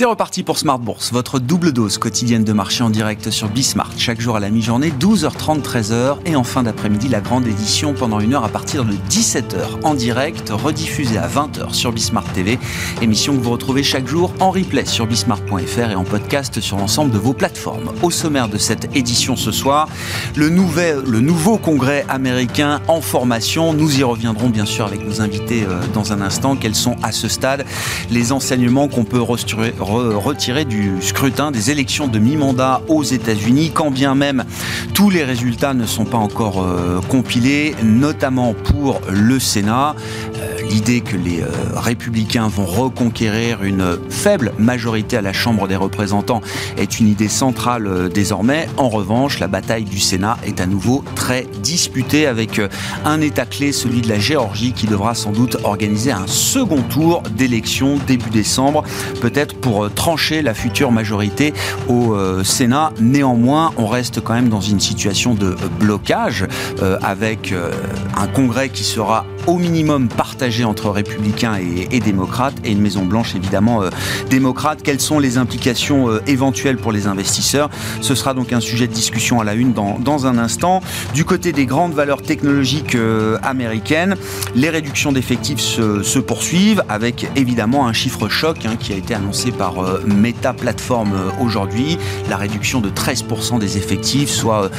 C'est reparti pour Smart Bourse, votre double dose quotidienne de marché en direct sur Bismart. Chaque jour à la mi-journée, 12h30, 13h. Et en fin d'après-midi, la grande édition pendant une heure à partir de 17h en direct, rediffusée à 20h sur Bismart TV. Émission que vous retrouvez chaque jour en replay sur bismart.fr et en podcast sur l'ensemble de vos plateformes. Au sommaire de cette édition ce soir, le, nouveau congrès américain en formation. Nous y reviendrons bien sûr avec nos invités euh, dans un instant. Quels sont à ce stade les enseignements qu'on peut restructurer retiré du scrutin des élections de mi-mandat aux États-Unis, quand bien même tous les résultats ne sont pas encore euh, compilés, notamment pour le Sénat. Euh, l'idée que les euh, républicains vont reconquérir une faible majorité à la Chambre des représentants est une idée centrale désormais. En revanche, la bataille du Sénat est à nouveau très disputée avec un État clé, celui de la Géorgie, qui devra sans doute organiser un second tour d'élection début décembre, peut-être pour euh, trancher la future majorité au euh, Sénat. Néanmoins, on reste quand même dans une situation de blocage euh, avec un Congrès qui sera au minimum partagé entre républicains et, démocrates et une Maison Blanche évidemment démocrate. Quelles sont les implications éventuelles pour les investisseurs? Ce sera donc un sujet de discussion à la une dans, un instant. Du côté des grandes valeurs technologiques américaines, les réductions d'effectifs se, poursuivent avec évidemment un chiffre choc hein, qui a été annoncé par euh, Meta Platform euh, aujourd'hui, la réduction de 13% des effectifs, soit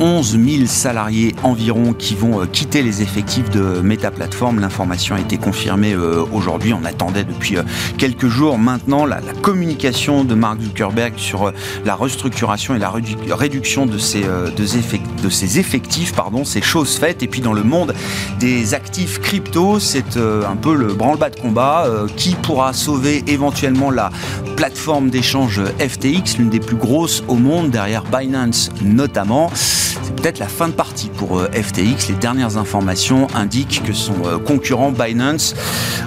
11 euh, 000 salariés environ qui vont quitter les effectifs de Meta Platform. L'information a été confirmée aujourd'hui. On attendait depuis quelques jours maintenant la, communication de Mark Zuckerberg sur la restructuration et la réduction de ces, de, ces effectifs, pardon, ces choses faites. Et puis dans le monde des actifs crypto, c'est un peu le branle-bas de combat. qui pourra sauver éventuellement la plateforme d'échange FTX, l'une des plus grosses au monde, derrière Binance notamment. C'est peut-être la fin de partie pour euh, FTX. Les dernières informations indiquent que son euh, Binance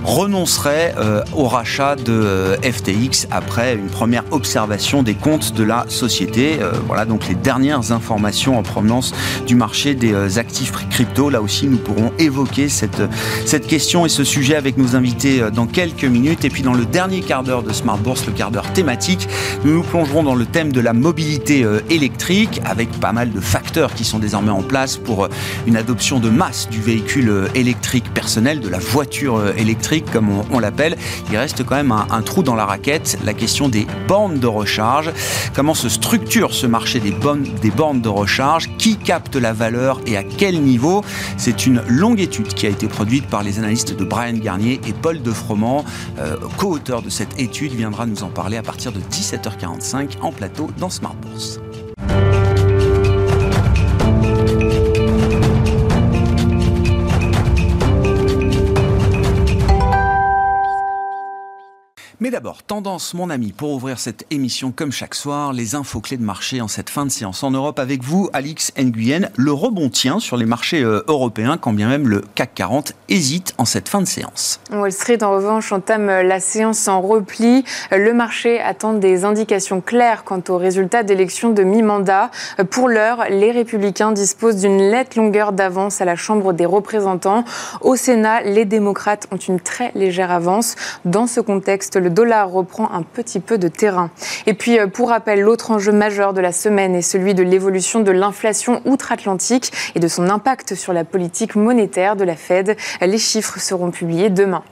renoncerait euh, au rachat de FTX après une première observation des comptes de la société. Voilà donc les dernières informations en provenance du marché des actifs crypto. Là aussi, nous pourrons évoquer cette, cette question et ce sujet avec nos invités dans quelques minutes. Et puis dans le dernier quart d'heure de Smart Bourse, le quart d'heure thématique, nous nous plongerons dans le thème de la mobilité électrique avec pas mal de facteurs qui sont désormais en place pour euh, une adoption de masse du véhicule euh, électrique personnel, de la voiture euh, électrique comme on, l'appelle. Il reste quand même un, trou dans la raquette, la question des bornes de recharge. Comment se structure ce marché des bornes, de recharge? Qui capte la valeur et à quel niveau? C'est une longue étude qui a été produite par les analystes de Brian Garnier et Paul de Froment. co-auteur de cette étude, viendra nous en parler à partir de 17h45 en plateau dans Smart Bourse. Mais d'abord, tendance, mon ami, pour ouvrir cette émission comme chaque soir, les infos clés de marché en cette fin de séance en Europe avec vous, Alix Nguyen. Le rebond tient sur les marchés euh, européens, quand bien même le CAC 40 hésite en cette fin de séance. Wall Street, en revanche, entame la séance en repli. Le marché attend des indications claires quant aux résultats d'élections de mi-mandat. Pour l'heure, les républicains disposent d'une lettre longueur d'avance à la Chambre des représentants. Au Sénat, les démocrates ont une très légère avance. Dans ce contexte, le dollar reprend un petit peu de terrain. Et puis, euh, pour rappel, l'autre enjeu majeur de la semaine est celui de l'évolution de l'inflation outre-Atlantique et de son impact sur la politique monétaire de la Fed. Les chiffres seront publiés demain.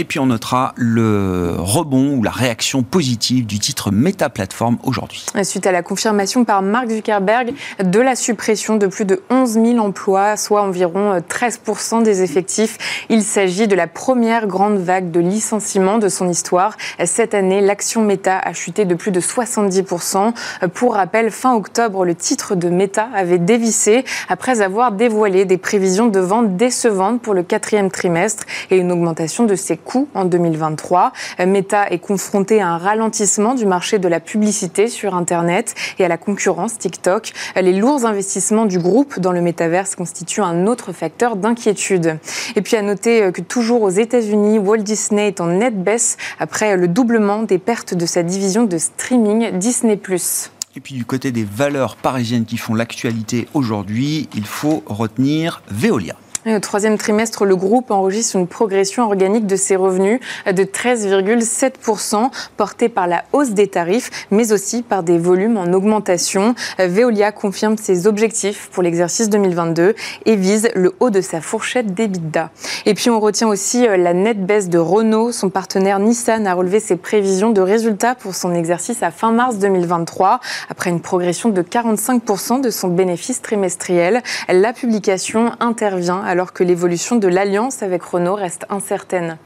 Et puis on notera le rebond ou la réaction positive du titre Meta Platform aujourd'hui. Suite à la confirmation par Mark Zuckerberg de la suppression de plus de 11 000 emplois, soit environ 13 des effectifs, il s'agit de la première grande vague de licenciements de son histoire. Cette année, l'action Meta a chuté de plus de 70 Pour rappel, fin octobre, le titre de Meta avait dévissé après avoir dévoilé des prévisions de vente décevantes pour le quatrième trimestre et une augmentation de ses en 2023. Meta est confronté à un ralentissement du marché de la publicité sur Internet et à la concurrence TikTok. Les lourds investissements du groupe dans le métaverse constituent un autre facteur d'inquiétude. Et puis à noter que toujours aux États-Unis, Walt Disney est en nette baisse après le doublement des pertes de sa division de streaming Disney+. Et puis du côté des valeurs parisiennes qui font l'actualité aujourd'hui, il faut retenir Veolia. Au troisième trimestre, le groupe enregistre une progression organique de ses revenus de 13,7%, portée par la hausse des tarifs, mais aussi par des volumes en augmentation. Veolia confirme ses objectifs pour l'exercice 2022 et vise le haut de sa fourchette d'EBITDA. Et puis on retient aussi euh, la nette baisse de Renault. Son partenaire Nissan a relevé ses prévisions de résultats pour son exercice à fin mars 2023, après une progression de 45% de son bénéfice trimestriel. La publication intervient alors que l'évolution de l'alliance avec Renault reste incertaine.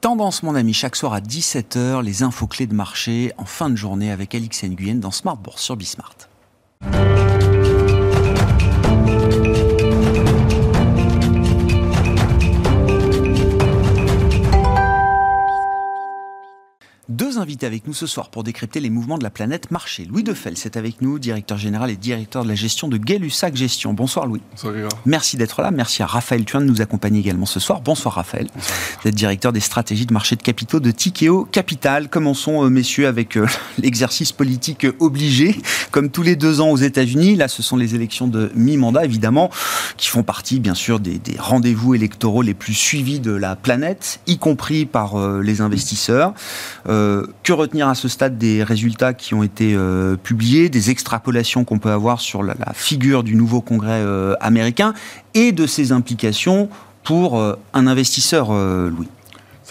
Tendance, mon ami, chaque soir à 17h, les infos clés de marché en fin de journée avec Alix Nguyen dans Smart Bourse sur Bismart. Deux invités avec nous ce soir pour décrypter les mouvements de la planète marché. Louis Defel, c'est avec nous, directeur général et directeur de la gestion de Gay-Lussac Gestion. Bonsoir Louis. Bonsoir Merci d'être là. Merci à Raphaël Thuin de nous accompagner également ce soir. Bonsoir Raphaël. Vous êtes directeur des stratégies de marché de capitaux de Tikeo Capital. Commençons euh, messieurs avec euh, l'exercice politique obligé. Comme tous les deux ans aux États-Unis, là ce sont les élections de mi-mandat évidemment, qui font partie bien sûr des, rendez-vous électoraux les plus suivis de la planète, y compris par euh, les investisseurs. Euh, que retenir à ce stade des résultats qui ont été euh, publiés, des extrapolations qu'on peut avoir sur la, figure du nouveau Congrès euh, américain et de ses implications pour un investisseur, Louis?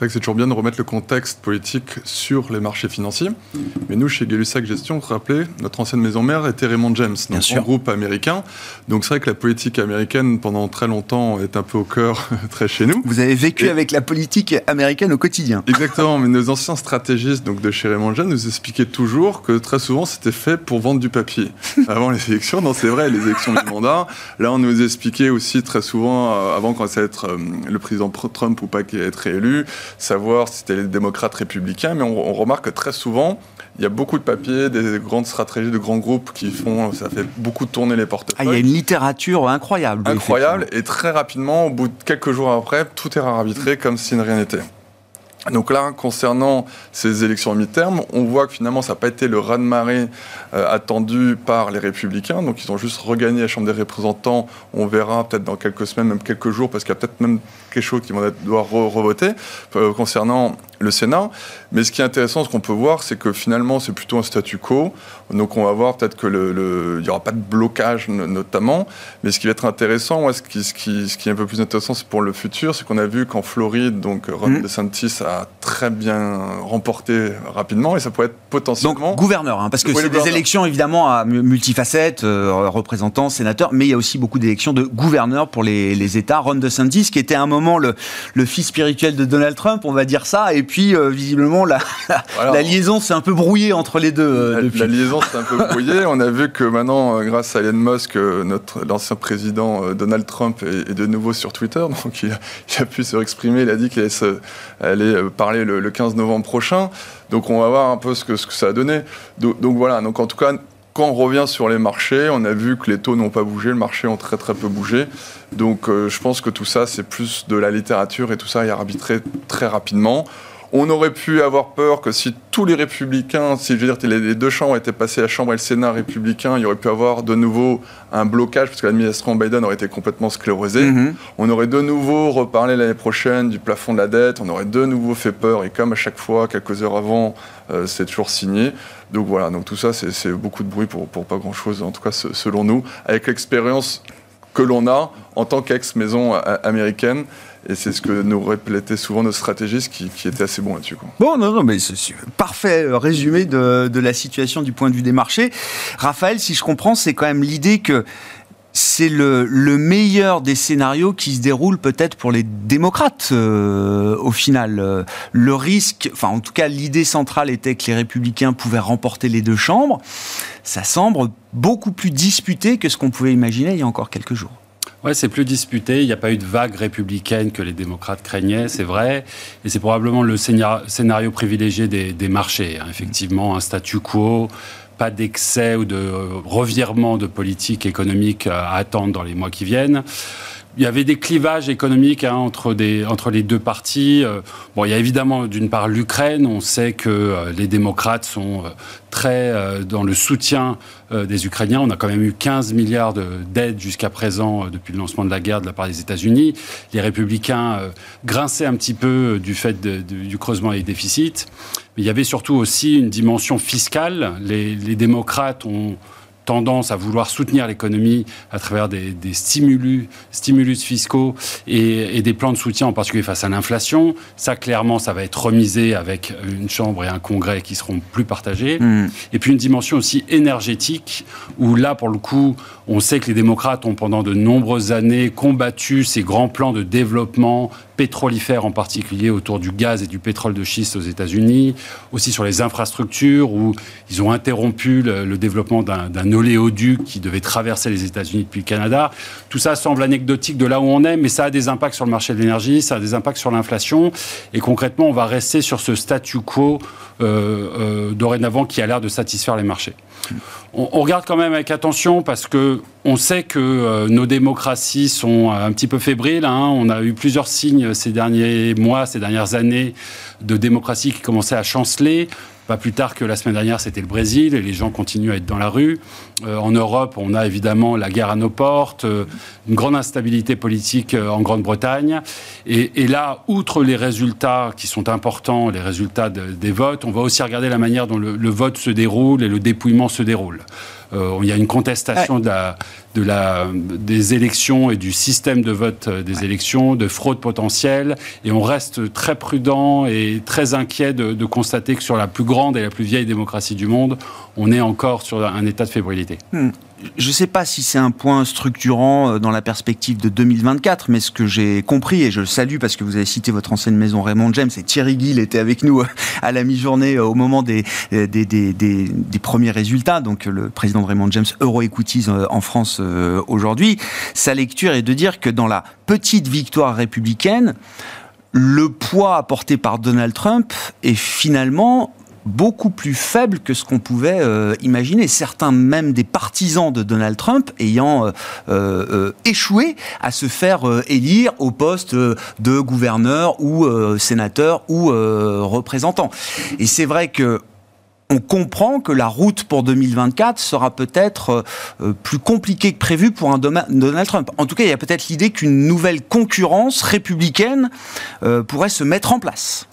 C'est vrai que c'est toujours bien de remettre le contexte politique sur les marchés financiers. Mais nous, chez gay Gestion, vous rappelez, notre ancienne maison mère était Raymond James, donc un groupe américain. Donc c'est vrai que la politique américaine, pendant très longtemps, est un peu au cœur, très chez nous. Vous avez vécu avec la politique américaine au quotidien. Exactement, mais nos anciens stratégistes donc de chez Raymond James nous expliquaient toujours que très souvent, c'était fait pour vendre du papier. Avant les élections, non, c'est vrai, les élections du mandat. Là, on nous expliquait aussi très souvent, euh, avant qu'on allait être euh, le président Trump ou pas, qui allait être réélu, savoir si c'était les démocrates républicains, mais on, remarque que très souvent, il y a beaucoup de papiers, des grandes stratégies de grands groupes qui font, ça fait beaucoup tourner les portefeuilles. Ah, il y a une littérature incroyable. Incroyable, et très rapidement, au bout de quelques jours après, tout est arbitré comme si rien n'était. Donc là, concernant ces élections mi-terme, on voit que finalement, ça n'a pas été le raz-de-marée euh, attendu par les républicains. Donc ils ont juste regagné la Chambre des représentants. On verra peut-être dans quelques semaines, même quelques jours, parce qu'il y a peut-être même chose qui vont devoir revoter euh, concernant le Sénat. Mais ce qui est intéressant, ce qu'on peut voir, c'est que finalement, c'est plutôt un statu quo. Donc on va voir peut-être qu'il le, n'y aura pas de blocage notamment. Mais ce qui va être intéressant, ce, qui, ce, qui, ce, qui, est un peu plus intéressant c'est pour le futur, c'est qu'on a vu qu'en Floride, donc Ron mmh. DeSantis a très bien remporté rapidement et ça pourrait être potentiellement... Donc gouverneur, hein, parce que c'est des élections évidemment à multifacettes, euh, représentants, sénateurs, mais il y a aussi beaucoup d'élections de gouverneurs pour les, les États. Ron DeSantis, qui était à un moment le, le fils spirituel de Donald Trump, on va dire ça, et puis euh, visiblement la, la, liaison s'est un peu brouillée entre les deux. Euh, la, liaison s'est un peu brouillée. On a vu que maintenant, euh, grâce à Elon Musk, notre l'ancien président Donald Trump est, de nouveau sur Twitter, donc il a, pu se exprimer. Il a dit qu'il allait, allait, parler le, 15 novembre prochain. Donc on va voir un peu ce que, ce que ça a donné. Donc, donc voilà. Donc en tout cas, quand on revient sur les marchés, on a vu que les taux n'ont pas bougé, le marché ont très très peu bougé. Donc je pense que tout ça, c'est plus de la littérature et tout ça est arbitré très rapidement. On aurait pu avoir peur que si tous les républicains, si je veux dire les deux chambres étaient passées, la Chambre et le Sénat républicain, il y aurait pu avoir de nouveau un blocage parce que l'administration Biden aurait été complètement sclérosée. Mhm. On aurait de nouveau reparlé l'année prochaine du plafond de la dette, on aurait de nouveau fait peur et comme à chaque fois, quelques heures avant, euh, c'est toujours signé. Donc voilà, donc tout ça, c'est beaucoup de bruit pour, pour pas grand-chose, en tout cas selon nous, avec l'expérience que l'on a en tant qu'ex-maison euh, américaine. Et c'est ce que nous répétaient souvent nos stratégistes qui, qui étaient assez bons là-dessus. Bon, non, non, mais c'est parfait euh, résumé de, la situation du point de vue des marchés. Raphaël, si je comprends, c'est quand même l'idée que c'est le, le, meilleur des scénarios qui se déroule peut-être pour les démocrates euh, au final. Le risque, enfin en tout cas l'idée centrale était que les républicains pouvaient remporter les deux chambres. Ça semble beaucoup plus disputé que ce qu'on pouvait imaginer il y a encore quelques jours. Ouais, c'est plus disputé. Il n'y a pas eu de vague républicaine que les démocrates craignaient, c'est vrai. Et c'est probablement le scénario privilégié des, marchés. Hein. Effectivement, un statu quo, pas d'excès ou de revirement de politique économique à attendre dans les mois qui viennent il y avait des clivages économiques hein, entre, des, entre les deux parties. Euh, bon, il y a évidemment d'une part l'Ukraine. On sait que euh, les démocrates sont euh, très dans le soutien des Ukrainiens. On a quand même eu 15 milliards d'aides jusqu'à présent depuis le lancement de la guerre de la part des États-Unis. Les républicains grinçaient un petit peu du fait du creusement des déficits. Mais il y avait surtout aussi une dimension fiscale. Les, les démocrates ont tendance à vouloir soutenir l'économie à travers des, stimulus, stimulus fiscaux et, des plans de soutien, en particulier face à l'inflation. Ça, clairement, ça va être remisé avec une Chambre et un Congrès qui seront plus partagés. Hmm. Et puis une dimension aussi énergétique, où là, pour le coup, on sait que les démocrates ont pendant de nombreuses années combattu ces grands plans de développement pétrolifère en particulier autour du gaz et du pétrole de schiste aux États-Unis, aussi sur les infrastructures où ils ont interrompu le, développement d'un oléoduc qui devait traverser les États-Unis depuis le Canada. Tout ça semble anecdotique de là où on est, mais ça a des impacts sur le marché de l'énergie, ça a des impacts sur l'inflation, et concrètement, on va rester sur ce statu quo euh, euh, dorénavant qui a l'air de satisfaire les marchés. On, regarde quand même avec attention parce que on sait que euh, nos démocraties sont un petit peu fébriles. Hein. On a eu plusieurs signes ces derniers mois, ces dernières années de démocratie qui commençaient à chanceler. Pas plus tard que la semaine dernière, c'était le Brésil et les gens continuent à être dans la rue. Euh, en Europe, on a évidemment la guerre à nos portes, euh, une grande instabilité politique euh, en Grande-Bretagne. Et, là, outre les résultats qui sont importants, les résultats des votes, on va aussi regarder la manière dont le, vote se déroule et le dépouillement se déroule. il y a une contestation de la, de la, des élections et du système de vote des élections, de fraude potentielle. Et on reste très prudent et très inquiet de, de, constater que sur la plus grande et la plus vieille démocratie du monde, on est encore sur un état de fébrilité. Hmm je ne sais pas si c'est un point structurant euh, dans la perspective de 2024, mais ce que j'ai compris, et je le salue parce que vous avez cité votre ancienne maison Raymond James, et Thierry Gill était avec nous euh, à la mi-journée euh, au moment des, des, des, des, premiers résultats, donc le président de Raymond James, Euro-Equities en France aujourd'hui, sa lecture est de dire que dans la petite victoire républicaine, le poids apporté par Donald Trump est finalement beaucoup plus faible que ce qu'on pouvait euh, imaginer. Certains même des partisans de Donald Trump ayant euh, euh, échoué à se faire élire au poste de gouverneur ou sénateur ou représentant. Et c'est vrai que on comprend que la route pour 2024 sera peut-être plus compliquée que prévu pour un Donald Trump. En tout cas, il y a peut-être l'idée qu'une nouvelle concurrence républicaine pourrait se mettre en place.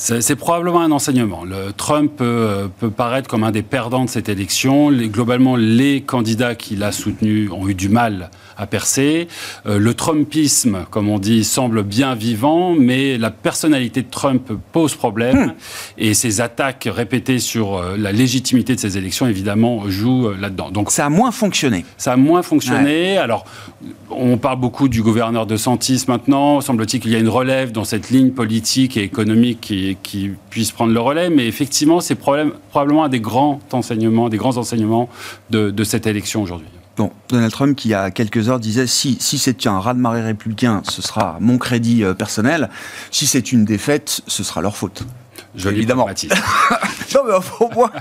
C'est probablement un enseignement. Le Trump peut, paraître comme un des perdants de cette élection. globalement, les candidats qu'il a soutenus ont eu du mal à percer. Euh, le Trumpisme, comme on dit, semble bien vivant, mais la personnalité de Trump pose problème. Hmm. Et ses attaques répétées sur euh, la légitimité de ces élections, évidemment, jouent euh, là-dedans. Donc ça a moins fonctionné. Ça a moins fonctionné. Alors, on parle beaucoup du gouverneur de Santis maintenant. Semble-t-il qu'il y a une relève dans cette ligne politique et économique qui, qui puisse prendre le relais. Mais effectivement, c'est probablement un des grands enseignements, des grands enseignements de, de cette élection aujourd'hui. Bon, Donald Trump, qui il y a quelques heures disait si, si c'est un raz-de-marée républicain, ce sera mon crédit euh, personnel. Si c'est une défaite, ce sera leur faute. Je évidemment. non, mais au moins,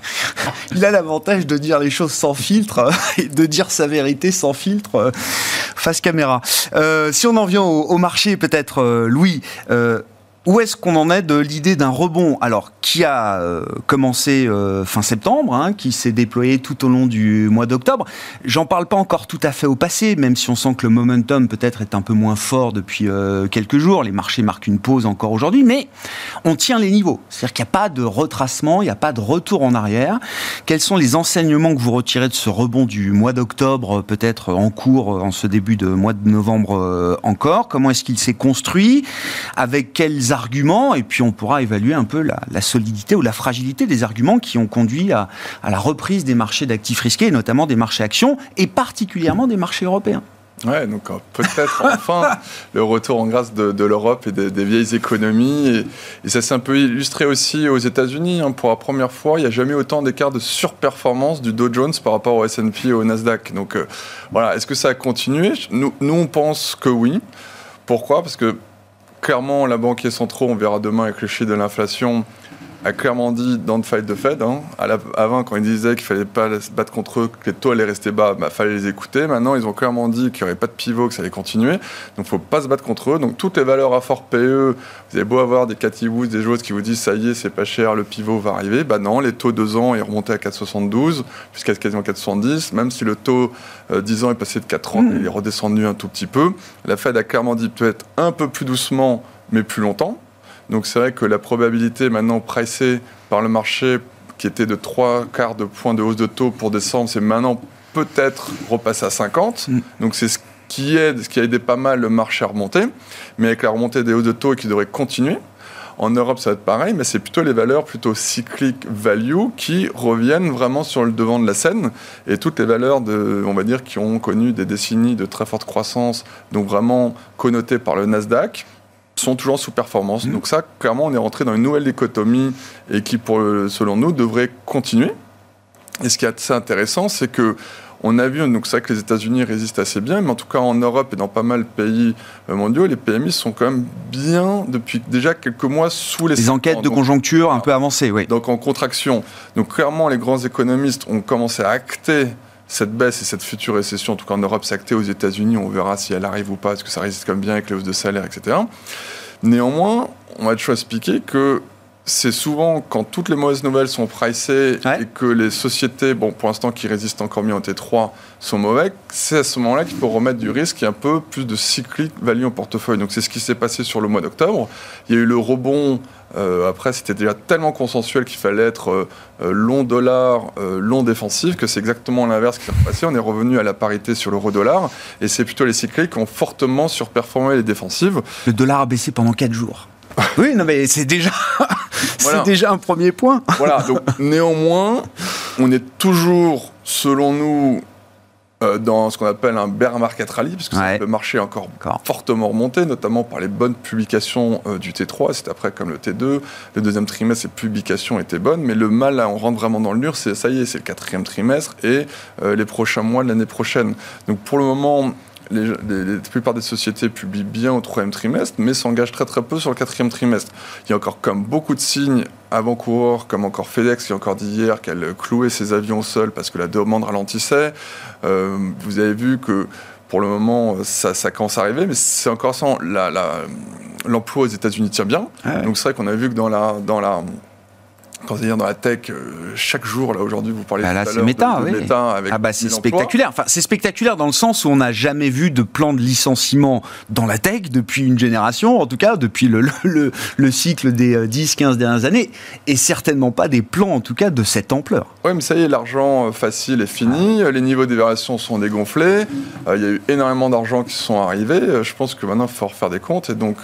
il a l'avantage de dire les choses sans filtre euh, et de dire sa vérité sans filtre euh, face caméra. si on en vient au, marché, peut-être, Louis. Où est-ce qu'on en est de l'idée d'un rebond? Alors, qui a euh, commencé euh, fin septembre, hein, qui s'est déployé tout au long du mois d'octobre? J'en parle pas encore tout à fait au passé, même si on sent que le momentum peut-être est un peu moins fort depuis euh, quelques jours. Les marchés marquent une pause encore aujourd'hui, mais on tient les niveaux. C'est-à-dire qu'il n'y a pas de retracement, il n'y a pas de retour en arrière. Quels sont les enseignements que vous retirez de ce rebond du mois d'octobre, peut-être en cours en ce début de mois de novembre encore? Comment est-ce qu'il s'est construit? Avec quels arguments Et puis on pourra évaluer un peu la, solidité ou la fragilité des arguments qui ont conduit à, la reprise des marchés d'actifs risqués, notamment des marchés actions, et particulièrement des marchés européens Ouais, donc euh, peut-être enfin le retour en grâce de, l'Europe et des, vieilles économies. Et, ça s'est un peu illustré aussi aux États-Unis. Hein. Pour la première fois, il n'y a jamais autant d'écart de surperformance du Dow Jones par rapport au S&P et au Nasdaq. Donc euh, voilà, est-ce que ça a continué? Nous, nous, on pense que oui. Pourquoi? Parce que clairement, la banquier centrale, on verra demain avec le chiffre de l'inflation, a clairement dit dans le fight de Fed, hein, avant quand ils disaient qu'il fallait pas se battre contre eux, que les taux allaient rester bas, il bah, fallait les écouter. Maintenant, ils ont clairement dit qu'il n'y aurait pas de pivot, que ça allait continuer. Donc, il ne faut pas se battre contre eux. Donc, toutes les valeurs à fort PE, vous avez beau avoir des Cathy Woods, des joueuses qui vous disent ça y est, c'est pas cher, le pivot va arriver. Bah non, les taux 2 ans est remonté à 4,72 jusqu'à quasiment 4,70. Même si le taux 10 euh, ans est passé de 4,30, mmh. il est redescendu un tout petit peu. La Fed a clairement dit peut-être un peu plus doucement, mais plus longtemps. Donc c'est vrai que la probabilité maintenant pricée par le marché, qui était de 3 quarts de points de hausse de taux pour décembre, c'est maintenant peut-être repassé à 50. Mm. Donc c'est ce qui aide, ce qui a aidé pas mal le marché à remonter. Mais avec la remontée des hausses de taux qui devrait continuer, en Europe, ça va être pareil, mais c'est plutôt les valeurs plutôt cycliques value qui reviennent vraiment sur le devant de la scène. Et toutes les valeurs, de, on va dire, qui ont connu des décennies de très forte croissance, donc vraiment connotées par le Nasdaq, sont toujours en sous-performance. Mmh. Donc ça, clairement, on est rentré dans une nouvelle dichotomie et qui, pour, selon nous, devrait continuer. Et ce qui est assez intéressant, c'est que on a vu, donc ça que les États-Unis résistent assez bien, mais en tout cas en Europe et dans pas mal de pays euh, mondiaux, les PMI sont quand même bien depuis déjà quelques mois sous les. Les enquêtes de conjoncture un peu avancées, oui. Donc en contraction. Donc clairement, les grands économistes ont commencé à acter cette baisse et cette future récession, en tout cas en Europe, acté aux États-Unis. On verra si elle arrive ou pas, est-ce que ça résiste comme bien avec les hausses de salaire, etc. Néanmoins, on va toujours expliquer que c'est souvent quand toutes les mauvaises nouvelles sont pricées et que les sociétés, bon, pour l'instant, qui résistent encore mieux en T3 sont mauvais, c'est à ce moment-là qu'il faut remettre du risque et un peu plus de cyclique value en portefeuille. Donc c'est ce qui s'est passé sur le mois d'octobre. Il y a eu le rebond. Euh, après, c'était déjà tellement consensuel qu'il fallait être euh, euh, long dollar, long défensif, que c'est exactement l'inverse qui s'est passé. On est revenu à la parité sur l'euro-dollar. Et c'est plutôt les cycliques qui ont fortement surperformé les défensives. Le dollar a baissé pendant 4 jours. Oui, non, mais c'est déjà, c'est déjà un premier point. Voilà, donc néanmoins, on est toujours, selon nous, euh, dans ce qu'on appelle un bear market rally, parce que le marché est encore, fortement remonté, notamment par les bonnes publications euh, du T3. C'est après comme le T2. Le deuxième trimestre, ces publications étaient bonnes, mais le mal, là, on rentre vraiment dans le mur, c'est ça y est, c'est le quatrième trimestre et euh, les prochains mois de l'année prochaine. Donc pour le moment, les, la plupart des sociétés publient bien au troisième trimestre, mais s'engagent très très peu sur le quatrième trimestre. Il y a encore comme beaucoup de signes avant-coureurs, comme encore FedEx qui a encore dit hier qu'elle clouait ses avions sol parce que la demande ralentissait. Euh, vous avez vu que pour le moment, ça, ça commence à arriver, mais c'est encore sans l'emploi aux États-Unis tient bien. Donc c'est vrai qu'on a vu que dans la, dans la quand dire dans la tech, euh, chaque jour, là aujourd'hui, vous parlez bah là, c'est méta, oui. ah bah c'est spectaculaire. Enfin, c'est spectaculaire dans le sens où on n'a jamais vu de plan de licenciement dans la tech depuis une génération, en tout cas depuis le, le, le cycle des 10-15 euh, dernières années, et certainement pas des plans, en tout cas, de cette ampleur. Oui, mais ça y est, l'argent euh, facile est fini, les niveaux d'évaluation sont dégonflés, il y a eu énormément d'argent qui sont arrivés. Je pense que maintenant, il faut refaire des comptes, et donc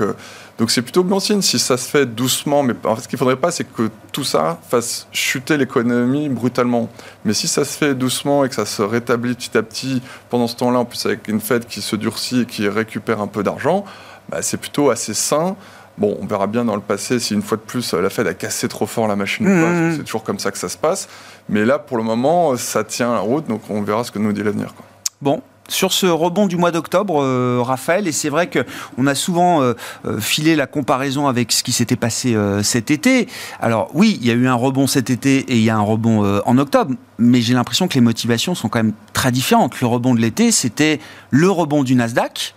donc c'est plutôt bon signe si ça se fait doucement, mais en fait, ce qu'il ne faudrait pas, c'est que tout ça fasse chuter l'économie brutalement. Mais si ça se fait doucement et que ça se rétablit petit à petit, pendant ce temps-là, en plus avec une Fed qui se durcit et qui récupère un peu d'argent, bah, c'est plutôt assez sain. Bon, on verra bien dans le passé si une fois de plus la Fed a cassé trop fort la machine ou pas, mmh. c'est toujours comme ça que ça se passe. Mais là, pour le moment, ça tient la route, donc on verra ce que nous dit l'avenir. Bon, sur ce rebond du mois d'octobre, euh, Raphaël, et c'est vrai qu'on a souvent euh, euh, filé la comparaison avec ce qui s'était passé cet été. Alors oui, il y a eu un rebond cet été et il y a un rebond en octobre, mais j'ai l'impression que les motivations sont quand même très différentes. Le rebond de l'été, c'était le rebond du Nasdaq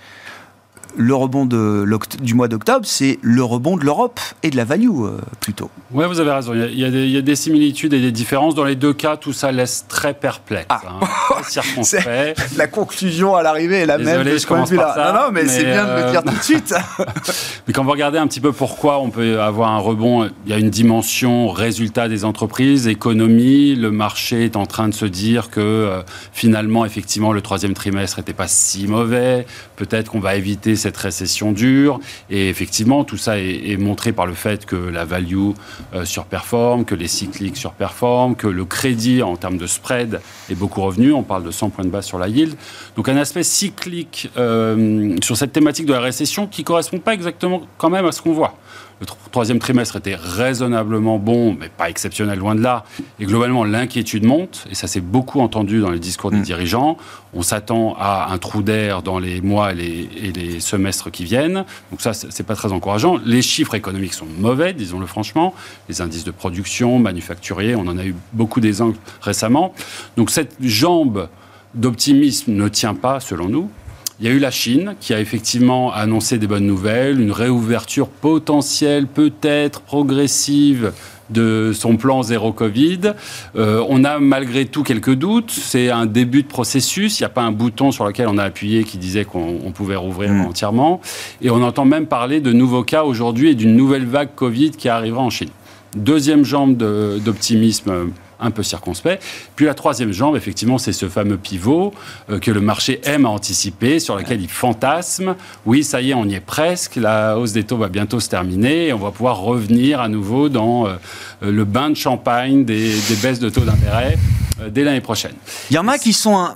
le rebond du mois d'octobre, c'est le rebond de l'Europe et de la value euh, plutôt. Oui, vous avez raison. Il y, a, des, similitudes et des différences. Dans les deux cas, tout ça laisse très perplexe. Ah. Hein, la conclusion à l'arrivée est la même de de vue-là. Non, non, mais, c'est bien de le dire euh, tout de suite. mais quand vous regardez un petit peu pourquoi on peut avoir un rebond, il y a une dimension résultat des entreprises, économie. Le marché est en train de se dire que euh, finalement, effectivement, le troisième trimestre n'était pas si mauvais. Peut-être qu'on va éviter cette récession dure. Et effectivement, tout ça est, montré par le fait que la value euh, surperforme, que les cycliques surperforment, que le crédit en termes de spread est beaucoup revenu. On parle de 100 points de base sur la yield. Donc un aspect cyclique euh, sur cette thématique de la récession qui correspond pas exactement quand même à ce qu'on voit. Le troisième trimestre était raisonnablement bon, mais pas exceptionnel, loin de là. Et globalement, l'inquiétude monte, et ça s'est beaucoup entendu dans les discours des mm. dirigeants. On s'attend à un trou d'air dans les mois et les, semestres qui viennent. Donc ça, c'est pas très encourageant. Les chiffres économiques sont mauvais, disons-le franchement. Les indices de production, manufacturiers, on en a eu beaucoup d'exemples récemment. Donc cette jambe d'optimisme ne tient pas, selon nous. Il y a eu la Chine qui a effectivement annoncé des bonnes nouvelles, une réouverture potentielle, peut-être progressive de son plan zéro Covid. Euh, on a malgré tout quelques doutes. C'est un début de processus. Il n'y a pas un bouton sur lequel on a appuyé qui disait qu'on pouvait rouvrir mm. entièrement. Et on entend même parler de nouveaux cas aujourd'hui et d'une nouvelle vague Covid qui arrivera en Chine. Deuxième jambe d'optimisme un peu circonspect. Puis la troisième jambe, effectivement, c'est ce fameux pivot euh, que le marché aime à anticiper, sur lequel il fantasme. Oui, ça y est, on y est presque. La hausse des taux va bientôt se terminer et on va pouvoir revenir à nouveau dans euh, le bain de champagne des, baisses de taux d'intérêt euh, dès l'année prochaine. Il y en a qui sont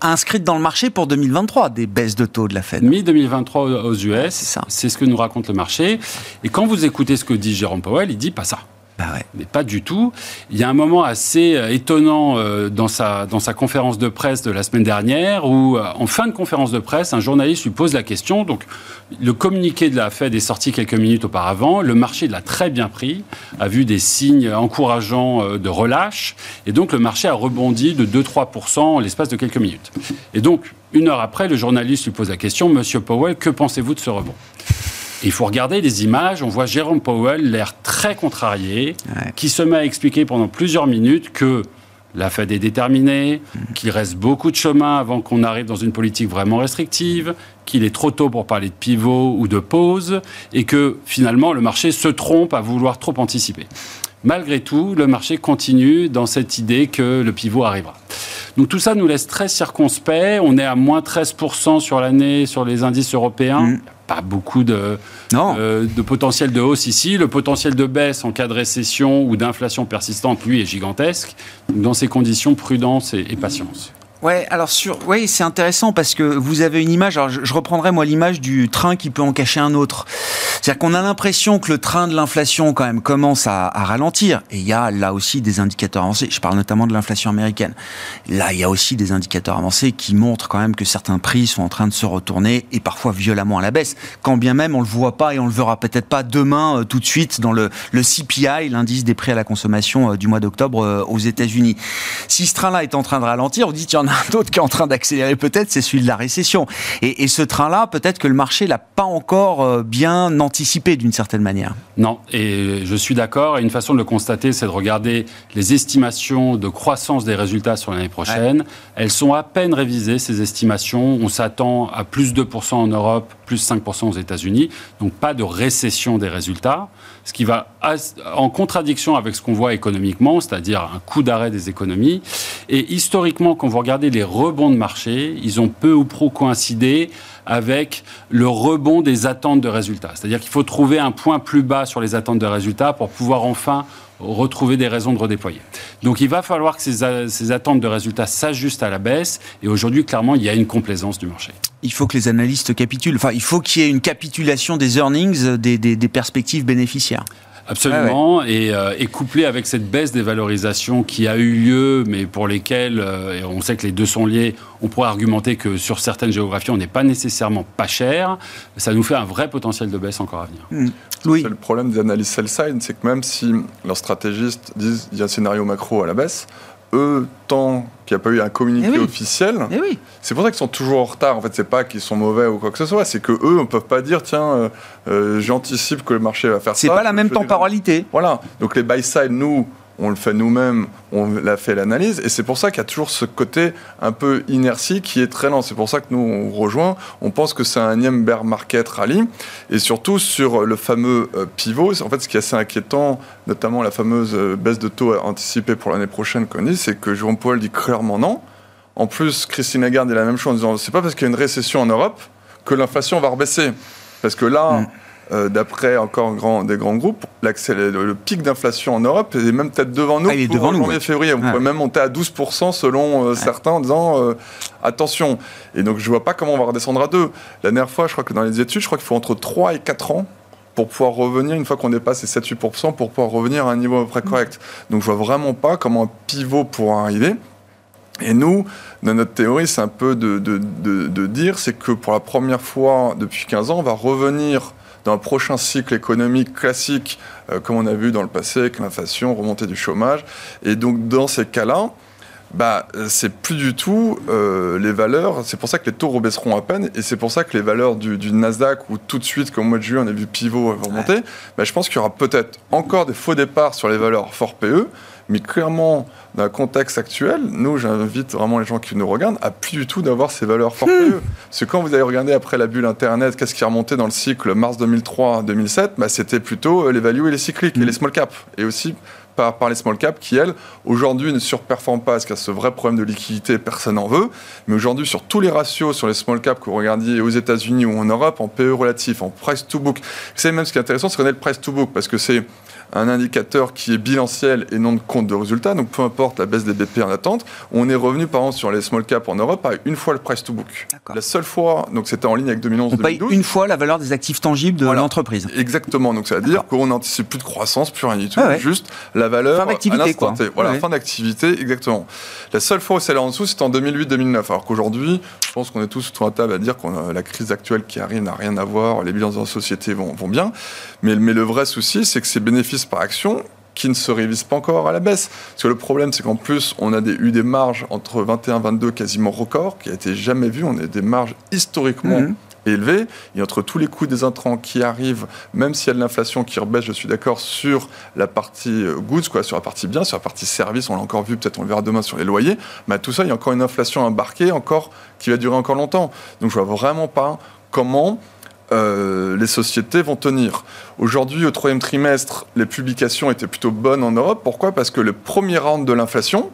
inscrites dans le marché pour 2023, des baisses de taux de la Fed. Mi-2023 aux US, c'est ce que nous raconte le marché. Et quand vous écoutez ce que dit Jérôme Powell, il dit pas ça. Mais pas du tout. Il y a un moment assez euh, étonnant euh, dans, sa, dans sa conférence de presse de la semaine dernière où, euh, en fin de conférence de presse, un journaliste lui pose la question. Donc, le communiqué de la Fed est sorti quelques minutes auparavant. Le marché l'a très bien pris, a vu des signes encourageants de relâche. Et donc, le marché a rebondi de 2-3% en l'espace de quelques minutes. Et donc, une heure après, le journaliste lui pose la question Monsieur Powell, que pensez-vous de ce rebond? Il faut regarder les images, on voit Jérôme Powell, l'air très contrarié, qui se met à expliquer pendant plusieurs minutes que la Fed est déterminée, mm. qu'il reste beaucoup de chemin avant qu'on arrive dans une politique vraiment restrictive, qu'il est trop tôt pour parler de pivot ou de pause, et que finalement le marché se trompe à vouloir trop anticiper. Malgré tout, le marché continue dans cette idée que le pivot arrivera. Donc tout ça nous laisse très circonspect. On est à moins 13% sur l'année sur les indices européens. Mm pas beaucoup de, euh, de potentiel de hausse ici. Le potentiel de baisse en cas de récession ou d'inflation persistante, lui, est gigantesque. dans ces conditions, prudence et patience. Ouais, alors sur, ouais, c'est intéressant parce que vous avez une image. Alors je, reprendrai moi l'image du train qui peut en cacher un autre. C'est-à-dire qu'on a l'impression que le train de l'inflation quand même commence à, ralentir. Et il y a là aussi des indicateurs avancés. Je parle notamment de l'inflation américaine. Là, il y a aussi des indicateurs avancés qui montrent quand même que certains prix sont en train de se retourner et parfois violemment à la baisse. Quand bien même on le voit pas et on le verra peut-être pas demain euh, tout de suite dans le, le CPI, l'indice des prix à la consommation euh, du mois d'octobre euh, aux États-Unis. Si ce train-là est en train de ralentir, on dit tiens un autre qui est en train d'accélérer peut-être, c'est celui de la récession. Et, ce train-là, peut-être que le marché l'a pas encore euh, bien anticipé d'une certaine manière. Non, et je suis d'accord. Et une façon de le constater, c'est de regarder les estimations de croissance des résultats sur l'année prochaine. Elles sont à peine révisées, ces estimations. On s'attend à plus 2% en Europe, plus 5% aux États-Unis. Donc pas de récession des résultats ce qui va en contradiction avec ce qu'on voit économiquement, c'est-à-dire un coup d'arrêt des économies. Et historiquement, quand vous regardez les rebonds de marché, ils ont peu ou prou coïncidé avec le rebond des attentes de résultats. C'est-à-dire qu'il faut trouver un point plus bas sur les attentes de résultats pour pouvoir enfin retrouver des raisons de redéployer. Donc il va falloir que ces, attentes de résultats s'ajustent à la baisse. Et aujourd'hui, clairement, il y a une complaisance du marché. Il faut que les analystes capitulent. Enfin, il faut qu'il y ait une capitulation des earnings, des perspectives bénéficiaires. Absolument, euh, Et, couplé avec cette baisse des valorisations qui a eu lieu, mais pour lesquelles, euh, et on sait que les deux sont liés, on pourrait argumenter que sur certaines géographies, on n'est pas nécessairement pas cher, ça nous fait un vrai potentiel de baisse encore à venir. Hmm. Oui. Le problème des analyses sell-side, c'est que même si leurs stratégistes disent qu'il y a un scénario macro à la baisse, eux, tant qu'il n'y a pas eu un communiqué eh officiel, eh oui. c'est pour ça qu'ils sont toujours en retard. En fait, c'est pas qu'ils sont mauvais ou quoi que ce soit, c'est que eux, on peut pas dire tiens, euh, euh, j'anticipe que le marché va faire ça. C'est pas la même temporalité. Voilà. Donc les buy side, nous, on le fait nous-mêmes, on l'a fait l'analyse, et c'est pour ça qu'il y a toujours ce côté un peu inertie qui est très lent. C'est pour ça que nous, on rejoint, on pense que c'est un bear market rally, et surtout sur le fameux euh, pivot, en fait ce qui est assez inquiétant, notamment la fameuse euh, baisse de taux anticipée pour l'année prochaine qu'on dit, c'est que Powell dit clairement non. En plus, Christine Lagarde dit la même chose en disant, c'est pas parce qu'il y a une récession en Europe que l'inflation va rebaisser. Parce que là, mm. Euh, d'après encore grand, des grands groupes, le, le, pic d'inflation en Europe est même peut-être devant nous ah, il est devant janvier, février. Vous pouvez même monter à 12% selon euh, certains en disant euh, attention. Et donc je vois pas comment on va redescendre à 2. La dernière fois, je crois que dans les études, je crois qu'il faut entre 3 et 4 ans pour pouvoir revenir, une fois qu'on dépasse les 7-8%, pour pouvoir revenir à un niveau à peu près correct. Donc je vois vraiment pas comment un pivot pourra arriver. Et nous, dans notre théorie, c'est un peu de, de, de, de dire, c'est que pour la première fois depuis 15 ans, on va revenir dans un prochain cycle économique classique, euh, comme on a vu dans le passé avec l'inflation, remontée du chômage. Et donc, dans ces cas-là, bah, c'est plus du tout euh, les valeurs. C'est pour ça que les taux rebaisseront à peine, et c'est pour ça que les valeurs du, Nasdaq, où tout de suite, comme au mois de juillet, on a vu pivot remonter, bah, je pense qu'il y aura peut-être encore des faux départs sur les valeurs fort PE, mais clairement, dans le contexte actuel, nous, j'invite vraiment les gens qui nous regardent à plus du tout d'avoir ces valeurs hmm. PE. Parce que quand vous avez regardé après la bulle Internet, qu'est-ce qui est remonté dans le cycle mars 2003-2007 bah, C'était plutôt euh, les values et les cycliques, et hmm. les small caps. Et aussi par, par, les small caps qui, elles, aujourd'hui ne surperforment pas parce qu'il y a ce vrai problème de liquidité, personne n'en veut. Mais aujourd'hui, sur tous les ratios, sur les small caps que vous regardiez aux États-Unis ou en Europe, en PE relatif, en price to book, c'est même ce qui est intéressant, c'est qu'on a le price to book parce que c'est un indicateur qui est bilanciel et non de compte de résultat. Donc peu importe la baisse des BP en attente, on est revenu par exemple sur les small caps en Europe à une fois le price to book. La seule fois, donc c'était en ligne avec 2011. On paye une fois la valeur des actifs tangibles de l'entreprise. Exactement. Donc ça veut dire qu'on n'anticipe plus de croissance, plus rien du tout, juste la valeur fin d'activité quoi. Voilà, fin d'activité, exactement. La seule fois où c'est là en dessous, c'était en 2008-2009. Alors qu'aujourd'hui, je pense qu'on est tous autour de la table à dire que la crise actuelle qui arrive n'a rien à voir, les bilans de la société vont, vont bien. Mais, mais le vrai souci, c'est que ces bénéfices par action qui ne se révisent pas encore à la baisse. Parce que le problème, c'est qu'en plus, on a des, eu des marges entre 21 et 22 quasiment records, qui a été jamais vu. On a des marges historiquement mhm. élevées. Et entre tous les coûts des intrants qui arrivent, même s'il y a de l'inflation qui rebaisse, je suis d'accord, sur la partie euh, goods, quoi, sur la partie bien, sur la partie service, on l'a encore vu, peut-être on le verra demain sur les loyers. Mais tout ça, il y a encore une inflation embarquée, encore, qui va durer encore longtemps. Donc je vois vraiment pas comment euh, les sociétés vont tenir. Aujourd'hui, au troisième trimestre, les publications étaient plutôt bonnes en Europe. Pourquoi? Parce que le premier round de l'inflation,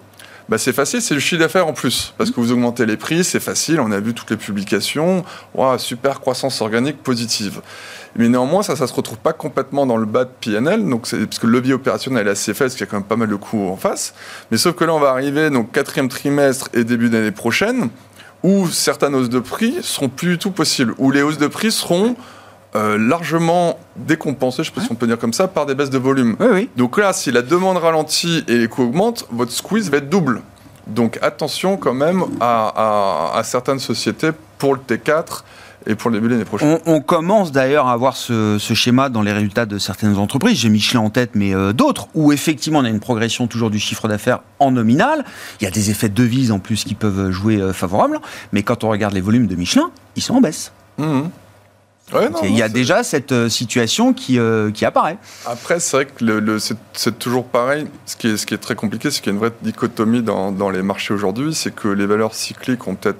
bah c'est facile, c'est le chiffre d'affaires en plus. Parce que vous augmentez les prix, c'est facile, on a vu toutes les publications. super croissance organique positive. Mais néanmoins, ça ne se retrouve pas complètement dans le bas de PNL, donc parce que le levier opérationnel est assez faible, parce qu'il y a quand même pas mal de coûts en face. Mais sauf que là, on va arriver, donc quatrième trimestre et début d'année prochaine, où certaines hausses de prix seront plus du tout possibles, où les hausses de prix seront euh, largement décompensées, je ne sais pas si on peut dire comme ça, par des baisses de volume. Donc là, si la demande ralentit et les coûts augmentent, votre squeeze va être double. Donc attention quand même à certaines sociétés pour le T4 et pour le début de l'année prochaine. On, commence d'ailleurs à avoir ce, schéma dans les résultats de certaines entreprises, j'ai Michelin en tête, mais euh, d'autres, où effectivement on a une progression toujours du chiffre d'affaires en nominal. Il y a des effets de devise en plus qui peuvent jouer euh, favorable, mais quand on regarde les volumes de Michelin, ils sont en baisse. Mmh. Il y a déjà cette euh, situation qui, qui apparaît. Après, c'est vrai que le, c'est toujours pareil. Ce qui est, ce qui est très compliqué, c'est qu'il y a une vraie dichotomie dans, dans les marchés aujourd'hui. C'est que les valeurs cycliques ont peut-être.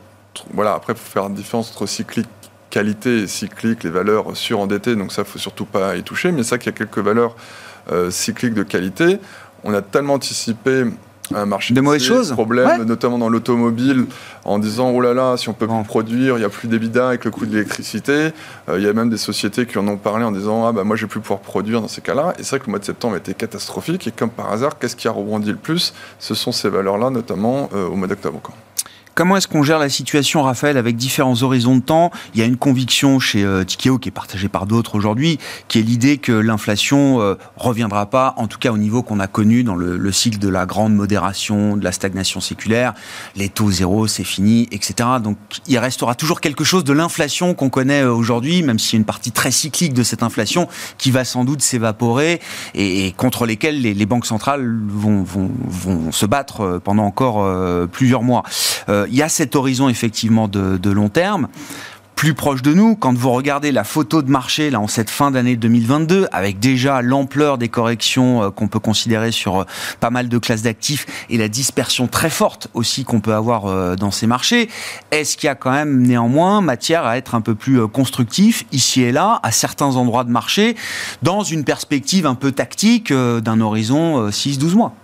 Voilà, après, il faut faire une différence entre cyclique qualité cyclique, les valeurs surendettées, donc ça, faut surtout pas y toucher. Mais ça, qu'il y a quelques valeurs euh, cycliques de qualité, on a tellement anticipé un marché de mauvaises choses, problèmes, notamment dans l'automobile, en disant oh là là, si on peut plus produire, il n'y a plus d'ébida avec le coût de l'électricité. Euh, il y a même des sociétés qui en ont parlé en disant ah bah moi je vais plus pouvoir produire dans ces cas-là. Et c'est vrai que le mois de septembre a été catastrophique. Et comme par hasard, qu'est-ce qui a rebondi le plus? Ce sont ces valeurs-là, notamment euh, au mois d'octobre. Comment est-ce qu'on gère la situation, Raphaël, avec différents horizons de temps? Il y a une conviction chez euh, Tikeo qui est partagée par d'autres aujourd'hui, qui est l'idée que l'inflation euh, reviendra pas, en tout cas au niveau qu'on a connu dans le, cycle de la grande modération, de la stagnation séculaire. Les taux zéro, c'est fini, etc. Donc il restera toujours quelque chose de l'inflation qu'on connaît euh, aujourd'hui, même s'il y a une partie très cyclique de cette inflation qui va sans doute s'évaporer et, contre lesquelles les, banques centrales vont, se battre euh, pendant encore plusieurs mois il y a cet horizon effectivement de, long terme. Plus proche de nous, quand vous regardez la photo de marché là en cette fin d'année 2022, avec déjà l'ampleur des corrections euh, qu'on peut considérer sur euh, pas mal de classes d'actifs et la dispersion très forte aussi qu'on peut avoir euh, dans ces marchés, est-ce qu'il y a quand même néanmoins matière à être un peu plus constructif ici et là à certains endroits de marché dans une perspective un peu tactique d'un horizon 6-12 mois?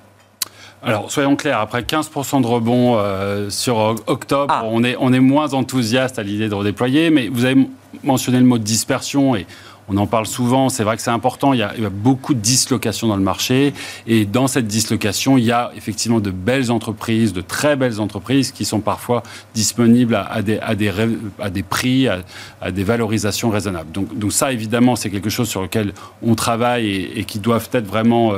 Alors, soyons clairs, après 15% de rebond euh, sur octobre, ah. on, est, on est moins enthousiaste à l'idée de redéployer, mais vous avez mentionné le mot de dispersion et on en parle souvent, c'est vrai que c'est important, il y, a, beaucoup de dislocations dans le marché, et dans cette dislocation, il y a effectivement de belles entreprises, de très belles entreprises qui sont parfois disponibles à, des, à, des, à des, prix, à, des valorisations raisonnables. Donc, donc ça, évidemment, c'est quelque chose sur lequel on travaille et, qui doivent être vraiment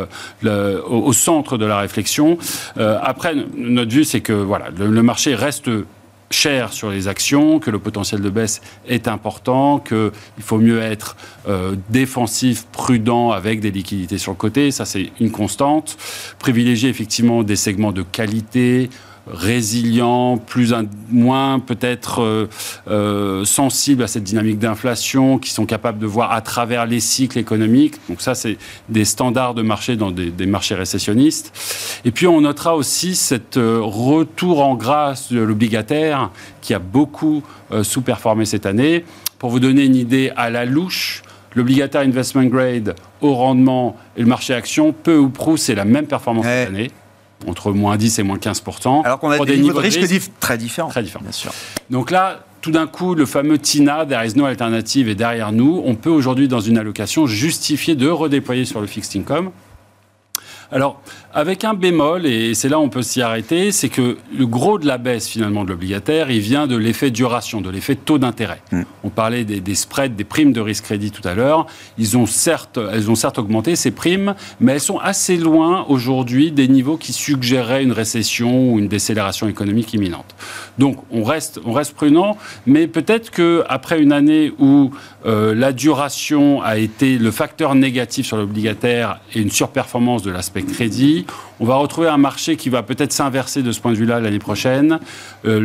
euh, au, centre de la réflexion. Euh, après, notre vue, c'est que voilà, le marché reste cher sur les actions, que le potentiel de baisse est important, qu'il faut mieux être euh, défensif, prudent avec des liquidités sur le côté. Ça, c'est une constante. Privilégier effectivement des segments de qualité, résilient, plus moins peut-être euh, euh, sensible à cette dynamique d'inflation, qui sont capables de voir à travers les cycles économiques. Donc ça, c'est des standards de marché dans des, marchés récessionnistes. Et puis on notera aussi cet euh, retour en grâce de l'obligataire qui a beaucoup sous-performé cette année. Pour vous donner une idée à la louche, l'obligataire investment grade au rendement et le marché action, peu ou prou, c'est la même performance cette année entre moins 10 et moins 15% Alors qu'on a des, niveaux, de risque, très différents. Très différents. Bien sûr. Donc là, tout d'un coup, le fameux TINA, There is no alternative, est derrière nous. On peut aujourd'hui, dans une allocation, justifier de redéployer sur le fixed income. Alors, avec un bémol, et c'est là où on peut s'y arrêter, c'est que le gros de la baisse finalement de l'obligataire, il vient de l'effet duration, de l'effet taux d'intérêt. Mm. On parlait des, spreads, des primes de risque crédit tout à l'heure. Ils ont certes, elles ont certes augmenté ces primes, mais elles sont assez loin aujourd'hui des niveaux qui suggéraient une récession ou une décélération économique imminente. Donc, on reste, on reste prudent, mais peut-être que après une année où euh, la duration a été le facteur négatif sur l'obligataire et une surperformance de l'aspect crédit, on va retrouver un marché qui va peut-être s'inverser de ce point de vue-là l'année prochaine. Euh,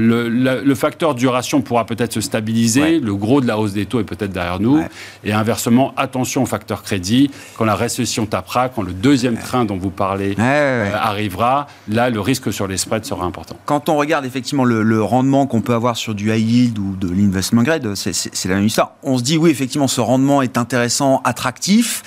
le, facteur duration pourra peut-être se stabiliser. Le gros de la hausse des taux est peut-être derrière nous. Et inversement, attention au facteur crédit. Quand la récession tapera, quand le deuxième train dont vous parlez euh, arrivera, là, le risque sur les spreads sera important. Quand on regarde effectivement le, rendement qu'on peut avoir sur du high yield ou de l'investment grade, c'est la même histoire. On se dit, oui, effectivement, ce rendement est intéressant, attractif.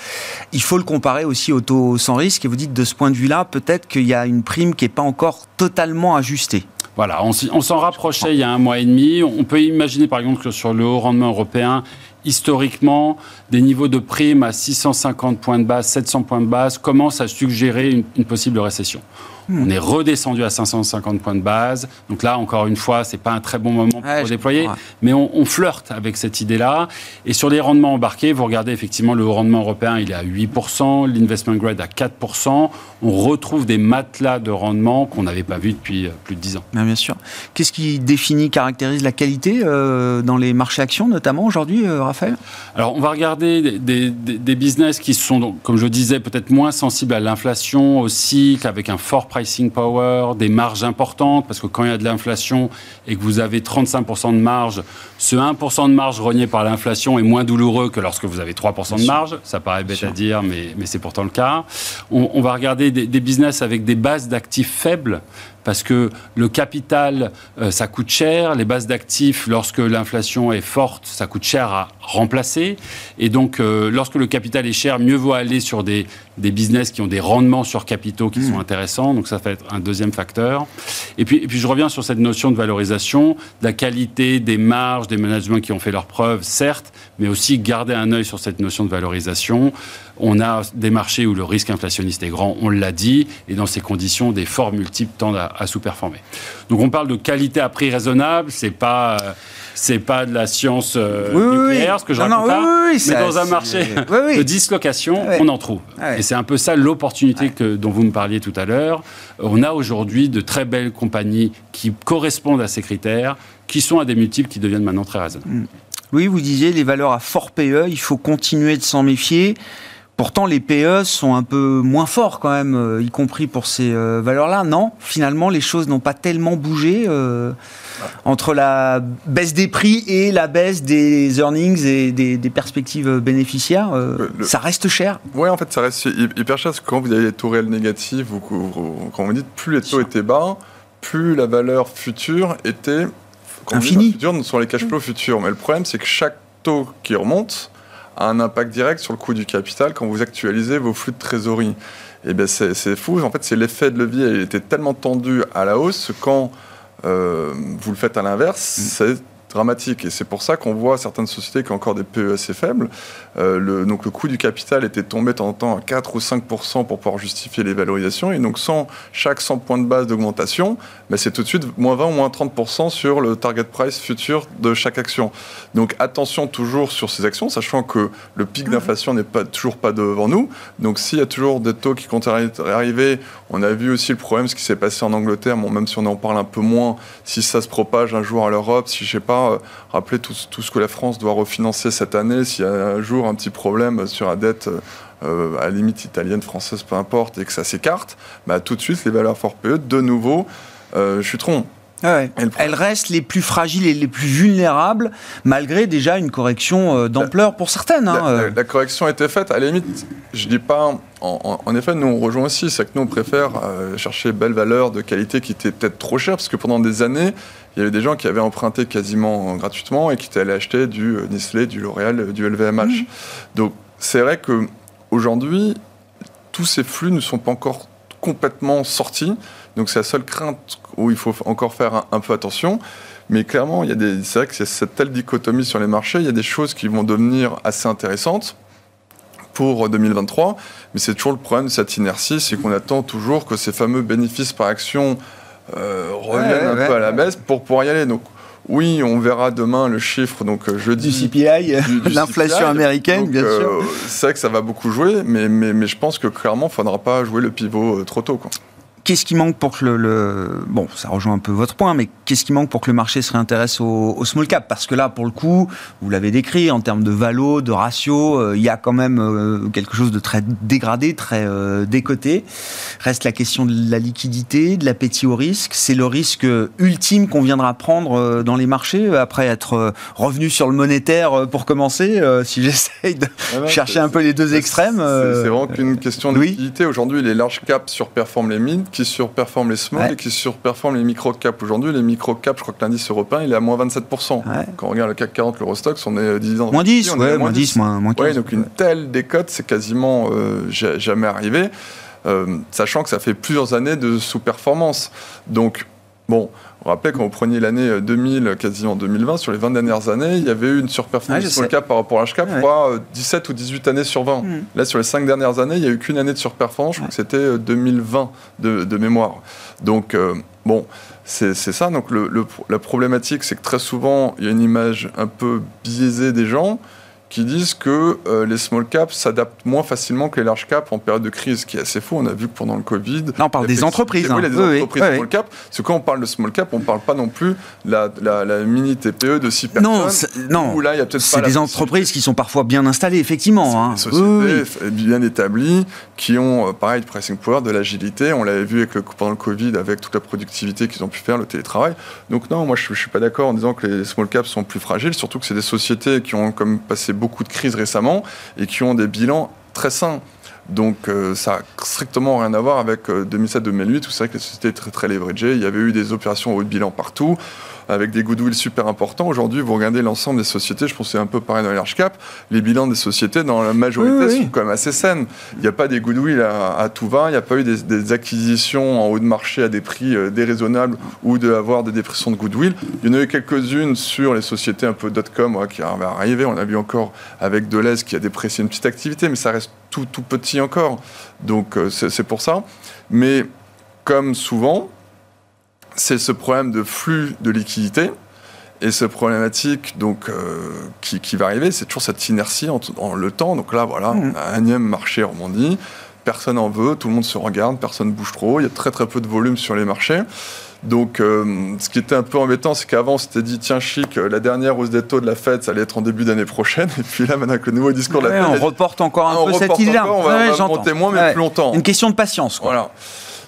Il faut le comparer aussi au taux sans risque. Et vous dites, de ce point de vue-là, peut-être qu'il y a une prime qui n'est pas encore totalement ajustée. Voilà, on s'en rapprochait il y a un mois et demi. On peut imaginer par exemple que sur le haut rendement européen, historiquement, des niveaux de prime à 650 points de base, 700 points de base commencent à suggérer une possible récession. On est redescendu à 550 points de base. Donc là, encore une fois, c'est pas un très bon moment pour déployer, mais on, flirte avec cette idée-là. Et sur les rendements embarqués, vous regardez effectivement le rendement européen, il est à 8%, l'investment grade à 4%. On retrouve des matelas de rendement qu'on n'avait pas vu depuis euh, plus de 10 ans. Bien, sûr. Qu'est-ce qui définit, caractérise la qualité euh, dans les marchés actions, notamment aujourd'hui, euh, Raphaël? Alors, on va regarder des, business qui sont, comme je disais, peut-être moins sensibles à l'inflation, au cycle, avec un fort pricing power, des marges importantes, parce que quand il y a de l'inflation et que vous avez 35% de marge, ce 1% de marge renié par l'inflation est moins douloureux que lorsque vous avez 3% de marge. Ça paraît bête à dire, mais, mais c'est pourtant le cas. On, va regarder des, des business avec des bases d'actifs faibles parce que le capital, euh, ça coûte cher, les bases d'actifs, lorsque l'inflation est forte, ça coûte cher à remplacer, et donc euh, lorsque le capital est cher, mieux vaut aller sur des, des business qui ont des rendements sur capitaux qui sont mmh. intéressants, donc ça fait être un deuxième facteur. Et puis, et puis je reviens sur cette notion de valorisation, de la qualité des marges, des managements qui ont fait leurs preuves, certes, mais aussi garder un œil sur cette notion de valorisation. On a des marchés où le risque inflationniste est grand, on l'a dit, et dans ces conditions, des forts multiples tendent à, sous-performer. Donc on parle de qualité à prix raisonnable, c'est pas c'est pas de la science euh, nucléaire, ce que je raconte mais dans un marché de dislocation, on en trouve. Et c'est un peu ça l'opportunité dont vous me parliez tout à l'heure. On a aujourd'hui de très belles compagnies qui correspondent à ces critères, qui sont à des multiples qui deviennent maintenant très raisonnables. Mm. Oui, vous disiez les valeurs à fort PE, il faut continuer de s'en méfier. Pourtant, les PE sont un peu moins forts quand même, euh, y compris pour ces euh, valeurs-là. Non, finalement, les choses n'ont pas tellement bougé euh, entre la baisse des prix et la baisse des earnings et des, perspectives bénéficiaires. ça reste cher. Oui, en fait, ça reste hyper cher parce que quand vous avez les taux réels négatifs, ou, quand vous dites plus les taux étaient bas, plus la valeur future était infinie. sur les cash flows futurs. Mais le problème, c'est que chaque taux qui remonte a un impact direct sur le coût du capital quand vous actualisez vos flux de trésorerie. Et bien c'est fou. En fait, c'est l'effet de levier. Il était tellement tendu à la hausse quand euh, vous le faites à l'inverse, mm. c'est dramatique. Et c'est pour ça qu'on voit certaines sociétés qui ont encore des PE assez faibles. Euh, le, donc le coût du capital était tombé de temps en temps à 4 ou 5 pour pouvoir justifier les valorisations. Et donc sans chaque 100 points de base d'augmentation, mais c'est tout de suite moins 20 ou moins 30 sur le target price futur de chaque action. Donc attention toujours sur ces actions, sachant que le pic mmh. d'inflation n'est pas, toujours pas devant nous. Donc s'il y a toujours des taux qui à arriver, on a vu aussi le problème, ce qui s'est passé en Angleterre, bon, même si on en parle un peu moins, si ça se propage un jour à l'Europe, si je sais pas, euh, rappeler tout, ce que la France doit refinancer cette année. S'il y a un jour un petit problème sur la dette, euh, à la limite italienne, française, peu importe, et que ça s'écarte, bah, tout de suite, les valeurs fort PE, de nouveau, euh, chuteront. Ah Elles restent les plus fragiles et les plus vulnérables, malgré déjà une correction euh, d'ampleur pour certaines. Hein, la, correction a été faite. À la limite, je dis pas. En, effet, nous on rejoint aussi, c'est que nous on préfère chercher belles valeurs de qualité qui étaient peut-être trop chères, parce que pendant des années, il y avait des gens qui avaient emprunté quasiment gratuitement et qui étaient allés acheter du euh, Nestlé, du L'Oréal, euh, du LVMH. Mmh. Donc c'est vrai que aujourd'hui, tous ces flux ne sont pas encore complètement sortis. Donc c'est la seule crainte où il faut encore faire un, peu attention. Mais clairement, il y a des, c'est vrai que c'est cette telle dichotomie sur les marchés. Il y a des choses qui vont devenir assez intéressantes pour 2023. Mais c'est toujours le problème de cette inertie, c'est qu'on attend toujours que ces fameux bénéfices par action euh, reviennent un peu à la baisse pour pouvoir y aller. Donc, oui, on verra demain le chiffre, donc euh, jeudi. Du CPI, l'inflation américaine, bien sûr. Euh, c'est vrai que ça va beaucoup jouer, mais, mais, mais je pense que clairement, il ne faudra pas jouer le pivot trop tôt. Quoi. Qu'est-ce qui manque pour que le, Bon, ça rejoint un peu votre point, mais qu'est-ce qui manque pour que le marché se réintéresse au, small cap? Parce que là, pour le coup, vous l'avez décrit, en termes de valo, de ratio, euh, il y a quand même euh, quelque chose de très dégradé, très euh, décoté. Reste la question de la liquidité, de l'appétit au risque. C'est le risque ultime qu'on viendra prendre dans les marchés, après être revenu sur le monétaire pour commencer, si j'essaye de ah chercher un peu les deux extrêmes. C'est vraiment qu'une question de liquidité. Aujourd'hui, les large caps surperforment les mines qui surperforment les small et qui surperforment les micro-caps. Aujourd'hui, les micro-caps, je crois que l'indice européen, il est à moins 27%. Quand on regarde le CAC 40, l'Eurostox, on est 10 ans. Moins 10, ouais, moins 10, moins, 15. donc une telle décote, c'est quasiment euh, jamais arrivé. Euh, sachant que ça fait plusieurs années de sous-performance. Donc, bon, on rappelait quand vous preniez l'année 2000, euh, quasiment 2020, sur les 20 dernières années, il y avait eu une surperformance sur le cap par rapport à l'HCAP, je crois, 17 ou 18 années sur 20. Hmm. Là, sur les 5 dernières années, il n'y a eu qu'une année de surperformance, je crois que c'était 2020 euh, de, mémoire. Donc, euh, bon, c'est ça. Donc, la problématique, c'est que très souvent, il y a une image un peu biaisée des gens qui disent que euh, les small caps s'adaptent moins facilement que les large caps en période de crise, ce qui est assez faux. On a vu que pendant le Covid. Là, on parle des entreprises. Oui, hein. des entreprises small cap. Parce que quand on parle de small cap, on ne parle pas non plus la, la, la mini TPE de 6 personnes. Non, non. là, il y a peut-être C'est des entreprises qui sont parfois bien installées, effectivement. Hein. Des sociétés bien établies, qui ont, euh, pareil, du pricing power, de l'agilité. On l'avait vu avec le, pendant le Covid, avec toute la productivité qu'ils ont pu faire, le télétravail. Donc, non, moi, je ne suis pas d'accord en disant que les small caps sont plus fragiles, surtout que c'est des sociétés qui ont comme passé beaucoup de crises récemment et qui ont des bilans très sains. Donc euh, ça n'a strictement rien à voir avec 2007-2008 euh, où c'est vrai que la société est très très leveragée. Il y avait eu des opérations au haut de bilan partout avec des goodwill super importants. Aujourd'hui, vous regardez l'ensemble des sociétés, je pense que c'est un peu pareil dans les large cap, les bilans des sociétés, dans la majorité, sont quand même assez saines. Il n'y a pas des goodwill à, tout va, il n'y a pas eu des, acquisitions en haut de marché à des prix euh, déraisonnables ou d'avoir des dépressions de goodwill. Il y en a eu quelques-unes sur les sociétés un peu dot-com qui arrivé. On a vu encore avec Deleuze qui a déprécié une petite activité, mais ça reste tout, tout petit encore. Donc euh, c'est pour ça. Mais comme souvent, c'est ce problème de flux de liquidité et ce problématique donc, euh, qui, va arriver, c'est toujours cette inertie en, le temps. Donc là, voilà, mmh. on a un énième marché rebondit, personne en veut, tout le monde se regarde, personne ne bouge trop, il y a très très peu de volume sur les marchés. Donc, euh, ce qui était un peu embêtant, c'est qu'avant, on s'était dit, tiens, chic, euh, la dernière hausse des taux de la Fed, ça allait être en début d'année prochaine. Et puis là, maintenant que le nouveau discours de la Fed. On reporte encore un peu cette idée-là. On va, monter moins, mais plus longtemps. Une question de patience. Quoi. Voilà.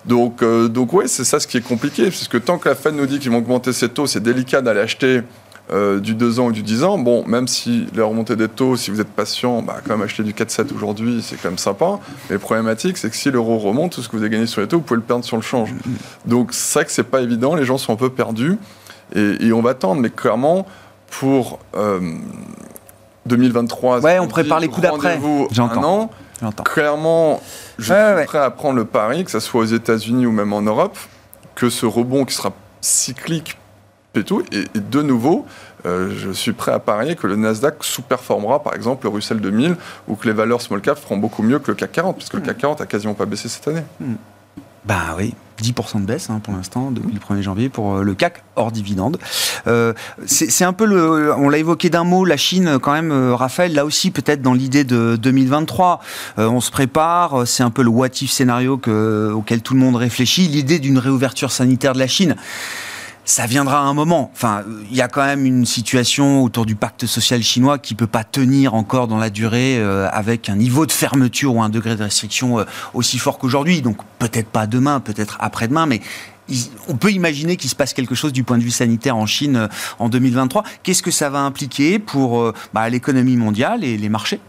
Donc, euh, donc ouais, c'est ça ce qui est compliqué, puisque tant que la Fed nous dit qu'ils vont augmenter ses taux, c'est délicat d'aller acheter euh, du 2 ans ou du 10 ans. Bon, même si la remontée des taux, si vous êtes patient, bah, quand même acheter du 4-7 aujourd'hui, c'est quand même sympa. Mais problématique, c'est que si l'euro remonte, tout ce que vous avez gagné sur les taux, vous pouvez le perdre sur le change. Donc, c'est vrai que c'est pas évident, les gens sont un peu perdus. Et, on va attendre, mais clairement, pour 2023, euh, ouais, on prépare les coups d'après. J'entends. Clairement, je suis prêt à prendre le pari, que ce soit aux États-Unis ou même en Europe, que ce rebond qui sera cyclique et tout, et, de nouveau, euh, je suis prêt à parier que le Nasdaq sous-performera par exemple le Russell 2000 ou que les valeurs small cap feront beaucoup mieux que le CAC 40, puisque le CAC 40 a quasiment pas baissé cette année. Hmm. Bah oui, 10% de baisse hein, pour l'instant depuis le 1er janvier pour euh, le CAC hors dividende. Euh, c'est un peu le, on l'a évoqué d'un mot, la Chine quand même, euh, Raphaël, là aussi peut-être dans l'idée de 2023, on se prépare, c'est un peu le what if scénario que, auquel tout le monde réfléchit, l'idée d'une réouverture sanitaire de la Chine ça viendra à un moment. Enfin, il y a quand même une situation autour du pacte social chinois qui peut pas tenir encore dans la durée euh, avec un niveau de fermeture ou un degré de restriction euh, aussi fort qu'aujourd'hui. Donc peut-être pas demain, peut-être après-demain, mais on peut imaginer qu'il se passe quelque chose du point de vue sanitaire en Chine euh, en 2023. Qu'est-ce que ça va impliquer pour bah, l'économie mondiale et les marchés?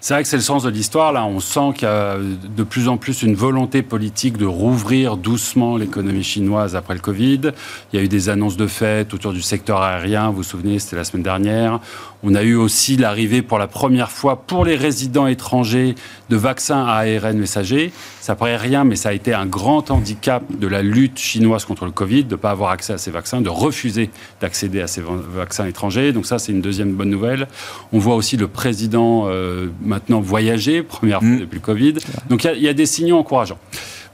C'est vrai que c'est le sens de l'histoire. Là, on sent qu'il y a de plus en plus une volonté politique de rouvrir doucement l'économie chinoise après le Covid. Il y a eu des annonces de fait autour du secteur aérien. Vous vous souvenez, c'était la semaine dernière. On a eu aussi l'arrivée pour la première fois pour les résidents étrangers de vaccins à ARN messager. Ça paraît rien, mais ça a été un grand handicap de la lutte chinoise contre le Covid, de ne pas avoir accès à ces vaccins, de refuser d'accéder à ces vaccins étrangers. Donc ça, c'est une deuxième bonne nouvelle. On voit aussi le président euh, maintenant voyager, première fois mmh. depuis le Covid. Donc il y, y, a des signaux encourageants.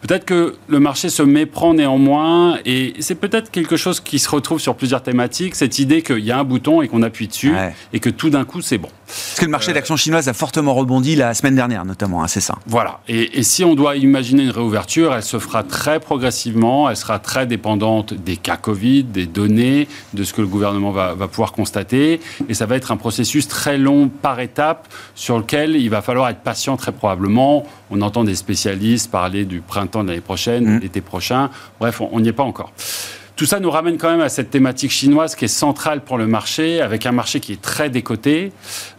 Peut-être que le marché se méprend néanmoins, et c'est peut-être quelque chose qui se retrouve sur plusieurs thématiques, cette idée qu'il y a un bouton et qu'on appuie dessus, et que tout d'un coup c'est bon. Parce que le marché d'action chinoise a fortement rebondi la semaine dernière, notamment, hein, c'est ça. Voilà. Et, si on doit imaginer une réouverture, elle se fera très progressivement, elle sera très dépendante des cas Covid, des données, de ce que le gouvernement va, va pouvoir constater, et ça va être un processus très long par étapes sur lequel il va falloir être patient très probablement. On entend des spécialistes parler du printemps de l'année prochaine, mmh. l'été prochain. Bref, on n'y est pas encore. Tout ça nous ramène quand même à cette thématique chinoise qui est centrale pour le marché, avec un marché qui est très décoté.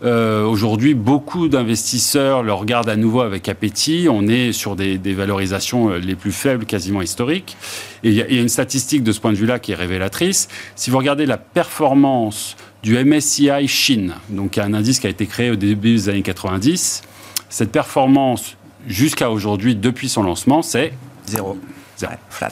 Euh, aujourd'hui, beaucoup d'investisseurs le regardent à nouveau avec appétit. On est sur des, valorisations euh, les plus faibles, quasiment historiques. Et il y, a une statistique de ce point de vue-là qui est révélatrice. Si vous regardez la performance du MSCI Chine, donc un indice qui a été créé au début des années 90, cette performance jusqu'à aujourd'hui, depuis son lancement, c'est zéro. Zéro. flat.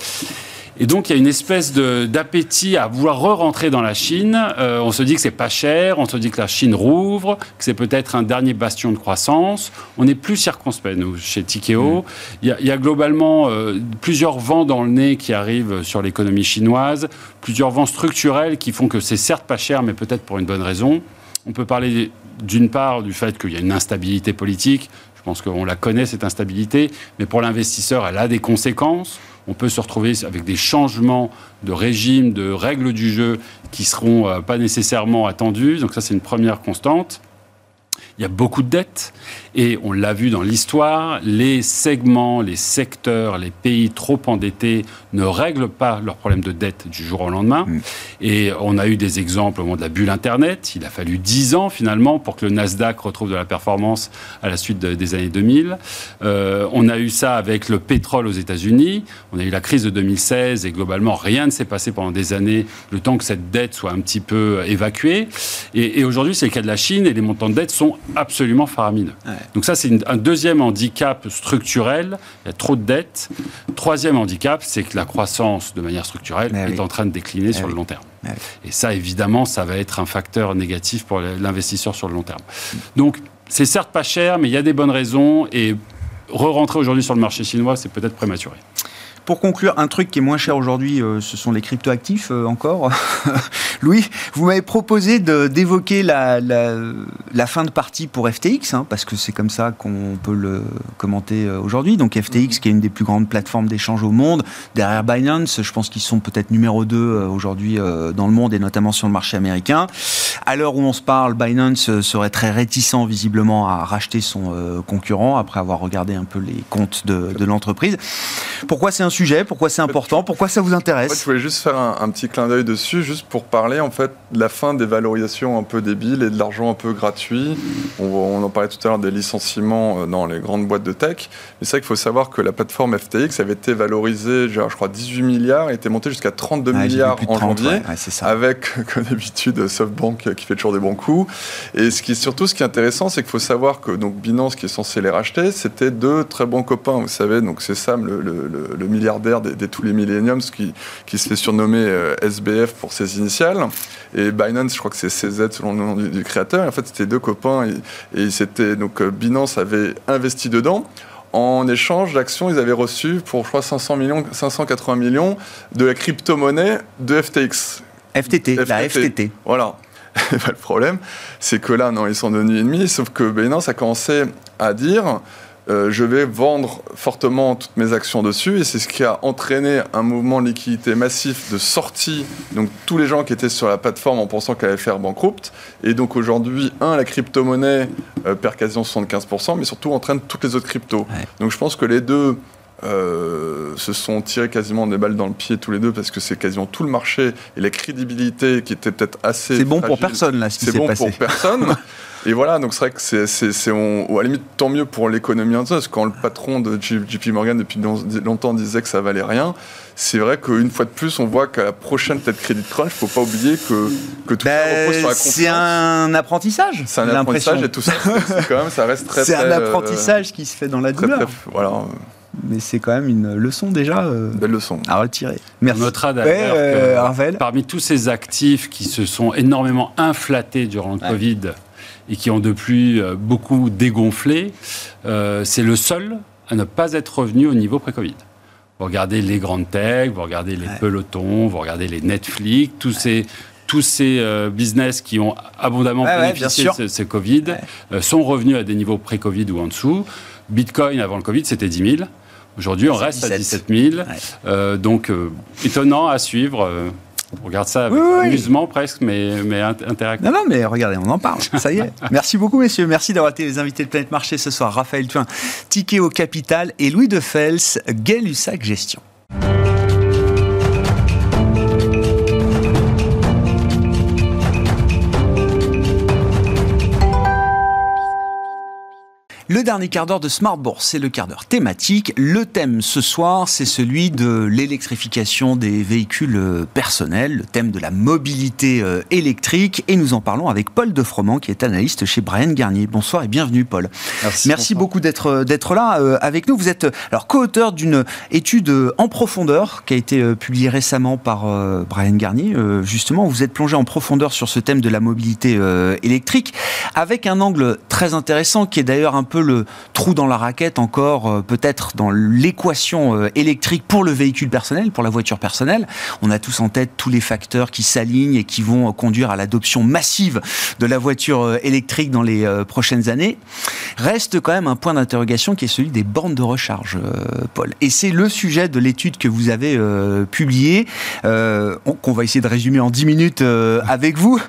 Et donc, il y a une espèce d'appétit à vouloir re-rentrer dans la Chine. Euh, on se dit que c'est pas cher, on se dit que la Chine rouvre, que c'est peut-être un dernier bastion de croissance. On est plus circonspect, nous, chez Tikeo. Mm. Il, y a, globalement euh, plusieurs vents dans le nez qui arrivent sur l'économie chinoise, plusieurs vents structurels qui font que c'est certes pas cher, mais peut-être pour une bonne raison. On peut parler d'une part du fait qu'il y a une instabilité politique. Je pense qu'on la connaît, cette instabilité, mais pour l'investisseur, elle a des conséquences on peut se retrouver avec des changements de régime, de règles du jeu qui ne seront euh, pas nécessairement attendus. Donc ça, c'est une première constante. Il y a beaucoup de dettes. Et on l'a vu dans l'histoire, les segments, les secteurs, les pays trop endettés ne règlent pas leurs problèmes de dette du jour au lendemain. Mm. Et on a eu des exemples au moment de la bulle Internet. Il a fallu 10 ans finalement pour que le Nasdaq retrouve de la performance à la suite des années 2000. Euh, on a eu ça avec le pétrole aux États-Unis. On a eu la crise de 2016 et globalement rien ne s'est passé pendant des années le temps que cette dette soit un petit peu évacuée. Et, aujourd'hui, c'est le cas de la Chine et les montants de dette sont absolument faramineux. Donc ça, c'est un deuxième handicap structurel. Il y a trop de dettes. Troisième handicap, c'est que la croissance, de manière structurelle, est en train de décliner sur le long terme. Et ça, évidemment, ça va être un facteur négatif pour l'investisseur sur le long terme. Donc, c'est certes pas cher, mais il y a des bonnes raisons. Et re-rentrer aujourd'hui sur le marché chinois, c'est peut-être prématuré. Pour conclure, un truc qui est moins cher aujourd'hui, euh, ce sont les cryptoactifs euh, encore. Louis, vous m'avez proposé d'évoquer la, la, fin de partie pour FTX, hein, parce que c'est comme ça qu'on peut le commenter euh, aujourd'hui. Donc FTX, qui est une des plus grandes plateformes d'échange au monde, derrière Binance, je pense qu'ils sont peut-être numéro 2 aujourd'hui dans le monde et notamment sur le marché américain. À l'heure où on se parle, Binance serait très réticent visiblement à racheter son concurrent après avoir regardé un peu les comptes de, de l'entreprise. Pourquoi c'est un sujet Pourquoi c'est important Pourquoi ça vous intéresse Je voulais juste faire un, petit clin d'œil dessus, juste pour parler en fait de la fin des valorisations un peu débiles et de l'argent un peu gratuit. On, en parlait tout à l'heure des licenciements euh, dans les grandes boîtes de tech. Mais c'est vrai qu'il faut savoir que la plateforme FTX avait été valorisée, genre, je crois, 18 milliards et était montée jusqu'à 32 milliards en janvier, avec, comme d'habitude, SoftBank qui fait toujours des bons coups. Et ce qui est surtout ce qui est intéressant, c'est qu'il faut savoir que donc Binance, qui est censé les racheter, c'était deux très bons copains. Vous savez, donc c'est Sam, le, milliardaire des, tous les millenniums, qui, qui se fait surnommer euh, SBF pour ses initiales. Et Binance, je crois que c'est CZ selon le nom du, créateur. Et en fait, c'était deux copains et, et c'était donc euh, Binance avait investi dedans. En échange d'actions, ils avaient reçu pour, je crois, 500 millions, 580 millions de la crypto-monnaie de FTX. FTT, la FTT. Voilà. le problème, c'est que là, non, ils sont devenus ennemis, sauf que Binance a commencé à dire euh, je vais vendre fortement toutes mes actions dessus, et c'est ce qui a entraîné un mouvement de liquidité massif de sortie. Donc tous les gens qui étaient sur la plateforme en pensant qu'elle allait faire banqueroute, et donc aujourd'hui, un, la crypto-monnaie euh, perd quasiment 75%, mais surtout entraîne toutes les autres cryptos. Donc je pense que les deux euh, se sont tirés quasiment des balles dans le pied tous les deux parce que c'est quasiment tout le marché et la crédibilité qui était peut-être assez. C'est bon pour personne là, ce qui C'est bon pour personne. et voilà, donc c'est vrai que c'est, c'est, à la limite tant mieux pour l'économie entière parce que quand le patron de JP Morgan depuis longtemps disait que ça valait rien, c'est vrai qu'une fois de plus, on voit qu'à la prochaine tête crédit crunch, il ne faut pas oublier que, que tout ça ben, repose sur la confiance. C'est un apprentissage. C'est un apprentissage et tout ça, quand même, ça reste très. C'est un apprentissage qui se fait dans la douleur. voilà mais c'est quand même une leçon déjà euh, Belle leçon. à retirer. Merci. On notera d'ailleurs euh, parmi tous ces actifs qui se sont énormément inflatés durant le Covid et qui ont depuis euh, beaucoup dégonflé, c'est le seul à ne pas être revenu au niveau pré-Covid. Vous regardez les grandes tech, vous regardez les pelotons, vous regardez les Netflix, tous ces tous ces business qui ont abondamment bénéficié de ce, Covid sont revenus à des niveaux pré-Covid ou en dessous. Bitcoin avant le Covid, c'était 10 000. Aujourd'hui, on reste à 17 000. Euh, donc, euh, étonnant à suivre. Euh, on regarde ça avec amusement presque, mais, mais interactif. Non, non, mais regardez, on en parle. Ça y est. Merci beaucoup, messieurs. Merci d'avoir été les invités de Planète Marché ce soir. Raphaël Tuin, Ticket au Capital et Louis de Fels, Gay-Lussac Gestion. Le dernier quart d'heure de Smart Bourse, c'est le quart d'heure thématique. Le thème ce soir, c'est celui de l'électrification des véhicules euh, personnels, le thème de la mobilité euh, électrique. Et nous en parlons avec Paul Defroment, qui est analyste chez Brian Garnier. Bonsoir et bienvenue, Paul. Merci, Merci beaucoup d'être euh, d'être là avec nous. Vous êtes alors co-auteur d'une étude en profondeur qui a été publiée récemment par Brian Garnier. Justement, vous êtes plongé en profondeur sur ce thème de la mobilité électrique avec un angle très intéressant qui est d'ailleurs un peu le trou dans la raquette encore, euh, peut-être dans l'équation euh, électrique pour le véhicule personnel, pour la voiture personnelle. On a tous en tête tous les facteurs qui s'alignent et qui vont euh, conduire à l'adoption massive de la voiture électrique dans les prochaines années. Reste quand même un point d'interrogation qui est celui des bornes de recharge, Paul. Et c'est le sujet de l'étude que vous avez publiée, qu'on va essayer de résumer en 10 minutes avec vous.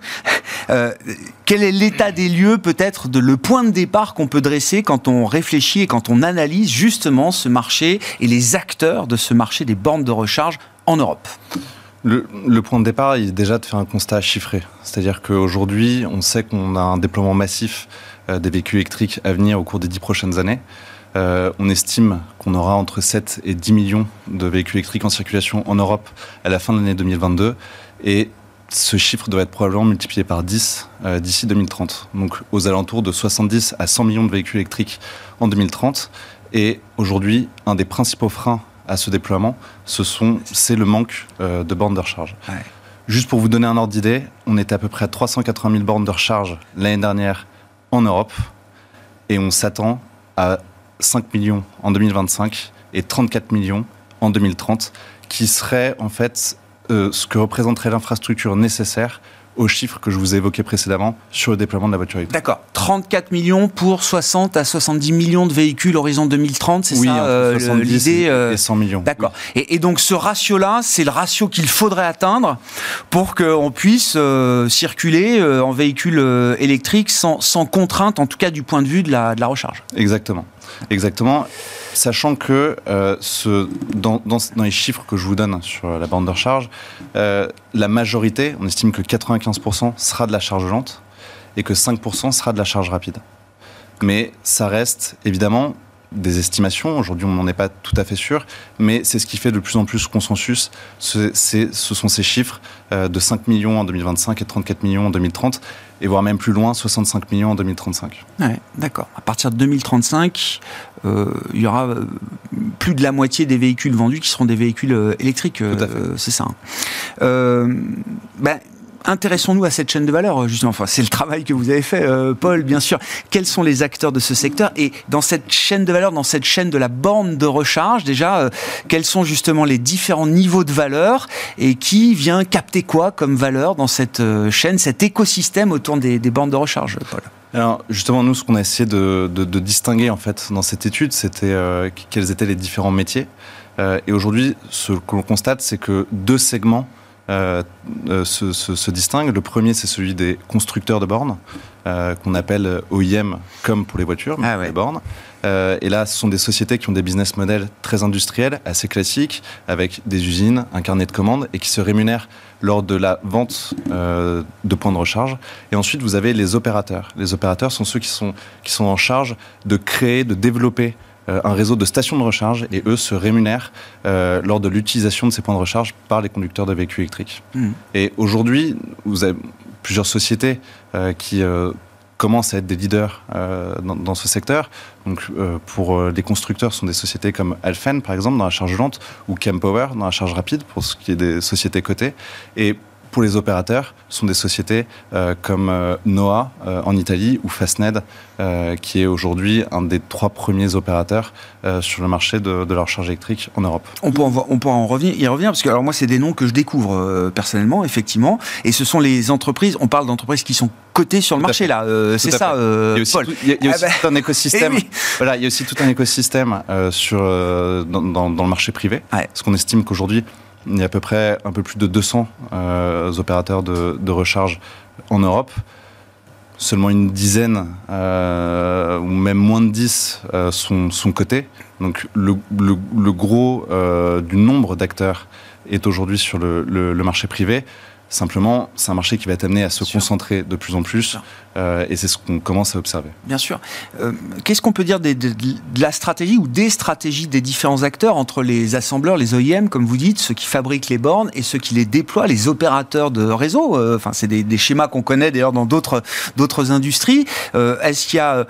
Quel est l'état des lieux, peut-être, de le point de départ qu'on peut dresser quand on réfléchit et quand on analyse justement ce marché et les acteurs de ce marché des bornes de recharge en Europe? Le, point de départ est déjà de faire un constat chiffré. C'est-à-dire qu'aujourd'hui, on sait qu'on a un déploiement massif euh, des véhicules électriques à venir au cours des dix prochaines années. Euh, on estime qu'on aura entre 7 et 10 millions de véhicules électriques en circulation en Europe à la fin de l'année 2022. Et ce chiffre doit être probablement multiplié par 10 euh, d'ici 2030. Donc aux alentours de 70 à 100 millions de véhicules électriques en 2030. Et aujourd'hui, un des principaux freins à ce déploiement, ce sont, c'est le manque euh, de bornes de recharge. Juste pour vous donner un ordre d'idée, on était à peu près à 380 000 bornes de recharge l'année dernière en Europe. Et on s'attend à 5 millions en 2025 et 34 millions en 2030, qui seraient en fait euh, ce que représenterait l'infrastructure nécessaire aux chiffres que je vous ai évoqués précédemment sur le déploiement de la voiture électrique. D'accord. 34 millions pour 60 à 70 millions de véhicules horizon 2030, c'est oui, ça euh, l'idée euh... et 100 millions. D'accord. Et, et, donc ce ratio-là, c'est le ratio qu'il faudrait atteindre pour qu'on puisse euh, circuler euh, en véhicule électrique sans, sans, contrainte, en tout cas du point de vue de la, de la recharge. Exactement. Exactement. Sachant que ce, dans, les chiffres que je vous donne sur la bande de recharge, la majorité, on estime que 95% sera de la charge lente et que 5% sera de la charge rapide. Mais ça reste évidemment des estimations. Aujourd'hui, on n'en est pas tout à fait sûr, mais c'est ce qui fait de plus en plus consensus. ce sont ces chiffres euh, de 5 millions en 2025 et 34 millions en 2030, et voire même plus loin, 65 millions en 2035. Ouais, D'accord. À partir de 2035, euh, il y aura euh, plus de la moitié des véhicules vendus qui seront des véhicules électriques. c'est ça. Hein. Ben, intéressons-nous à cette chaîne de valeur, justement. Enfin, c'est le travail que vous avez fait, euh, Paul, bien sûr. Quels sont les acteurs de ce secteur Et dans cette chaîne de valeur, dans cette chaîne de la borne de recharge, déjà, euh, quels sont justement les différents niveaux de valeur et qui vient capter quoi comme valeur dans cette euh, chaîne, cet écosystème autour des, bornes de recharge, Paul? Alors justement, nous, ce qu'on a essayé de, distinguer en fait dans cette étude, c'était quels étaient les différents métiers. et aujourd'hui, ce que l'on constate, c'est que deux segments euh, euh, se, se, distinguent. Le premier, c'est celui des constructeurs de bornes, euh, qu'on appelle OIM comme pour les voitures, mais ah les bornes. et là, ce sont des sociétés qui ont des business models très industriels, assez classiques, avec des usines, un carnet de commandes, et qui se rémunèrent lors de la vente de points de recharge. Et ensuite, vous avez les opérateurs. Les opérateurs sont ceux qui sont, qui sont en charge de créer, de développer un réseau de stations de recharge et eux se rémunèrent euh, lors de l'utilisation de ces points de recharge par les conducteurs de véhicules électriques. Hmm. Et aujourd'hui, vous avez plusieurs sociétés euh, qui commencent à être des leaders dans, ce secteur. Donc, pour les constructeurs, ce sont des sociétés comme Alphen, par exemple, dans la charge lente, ou Campower, dans la charge rapide, pour ce qui est des sociétés cotées. Et pour les opérateurs sont des sociétés euh, comme euh, NOAA euh, en Italie ou Fastned, qui est aujourd'hui un des trois premiers opérateurs sur le marché de, la recharge électrique en Europe. On peut en, on peut en revenir, y revenir parce que alors moi c'est des noms que je découvre personnellement effectivement et ce sont les entreprises. On parle d'entreprises qui sont cotées sur le marché là. c'est ça, il y a aussi, Tout, il y a, aussi ah tout un écosystème. Eh voilà, il y a aussi tout un écosystème sur dans, le marché privé. Parce qu'on estime qu'aujourd'hui il y a à peu près un peu plus de 200 euh, opérateurs de, recharge en Europe. Seulement une dizaine, euh, ou même moins de 10, euh, sont, sont, cotés. Donc le, gros du nombre d'acteurs est aujourd'hui sur le, marché privé. Simplement, c'est un marché qui va être amené à se concentrer de plus en plus, euh, et c'est ce qu'on commence à observer. Bien sûr. Euh, qu'est-ce qu'on peut dire de, la stratégie ou des stratégies des différents acteurs entre les assembleurs, les OEM, comme vous dites, ceux qui fabriquent les bornes et ceux qui les déploient, les opérateurs de réseau euh, Enfin, c'est des, schémas qu'on connaît d'ailleurs dans d'autres industries. Est-ce qu'il y a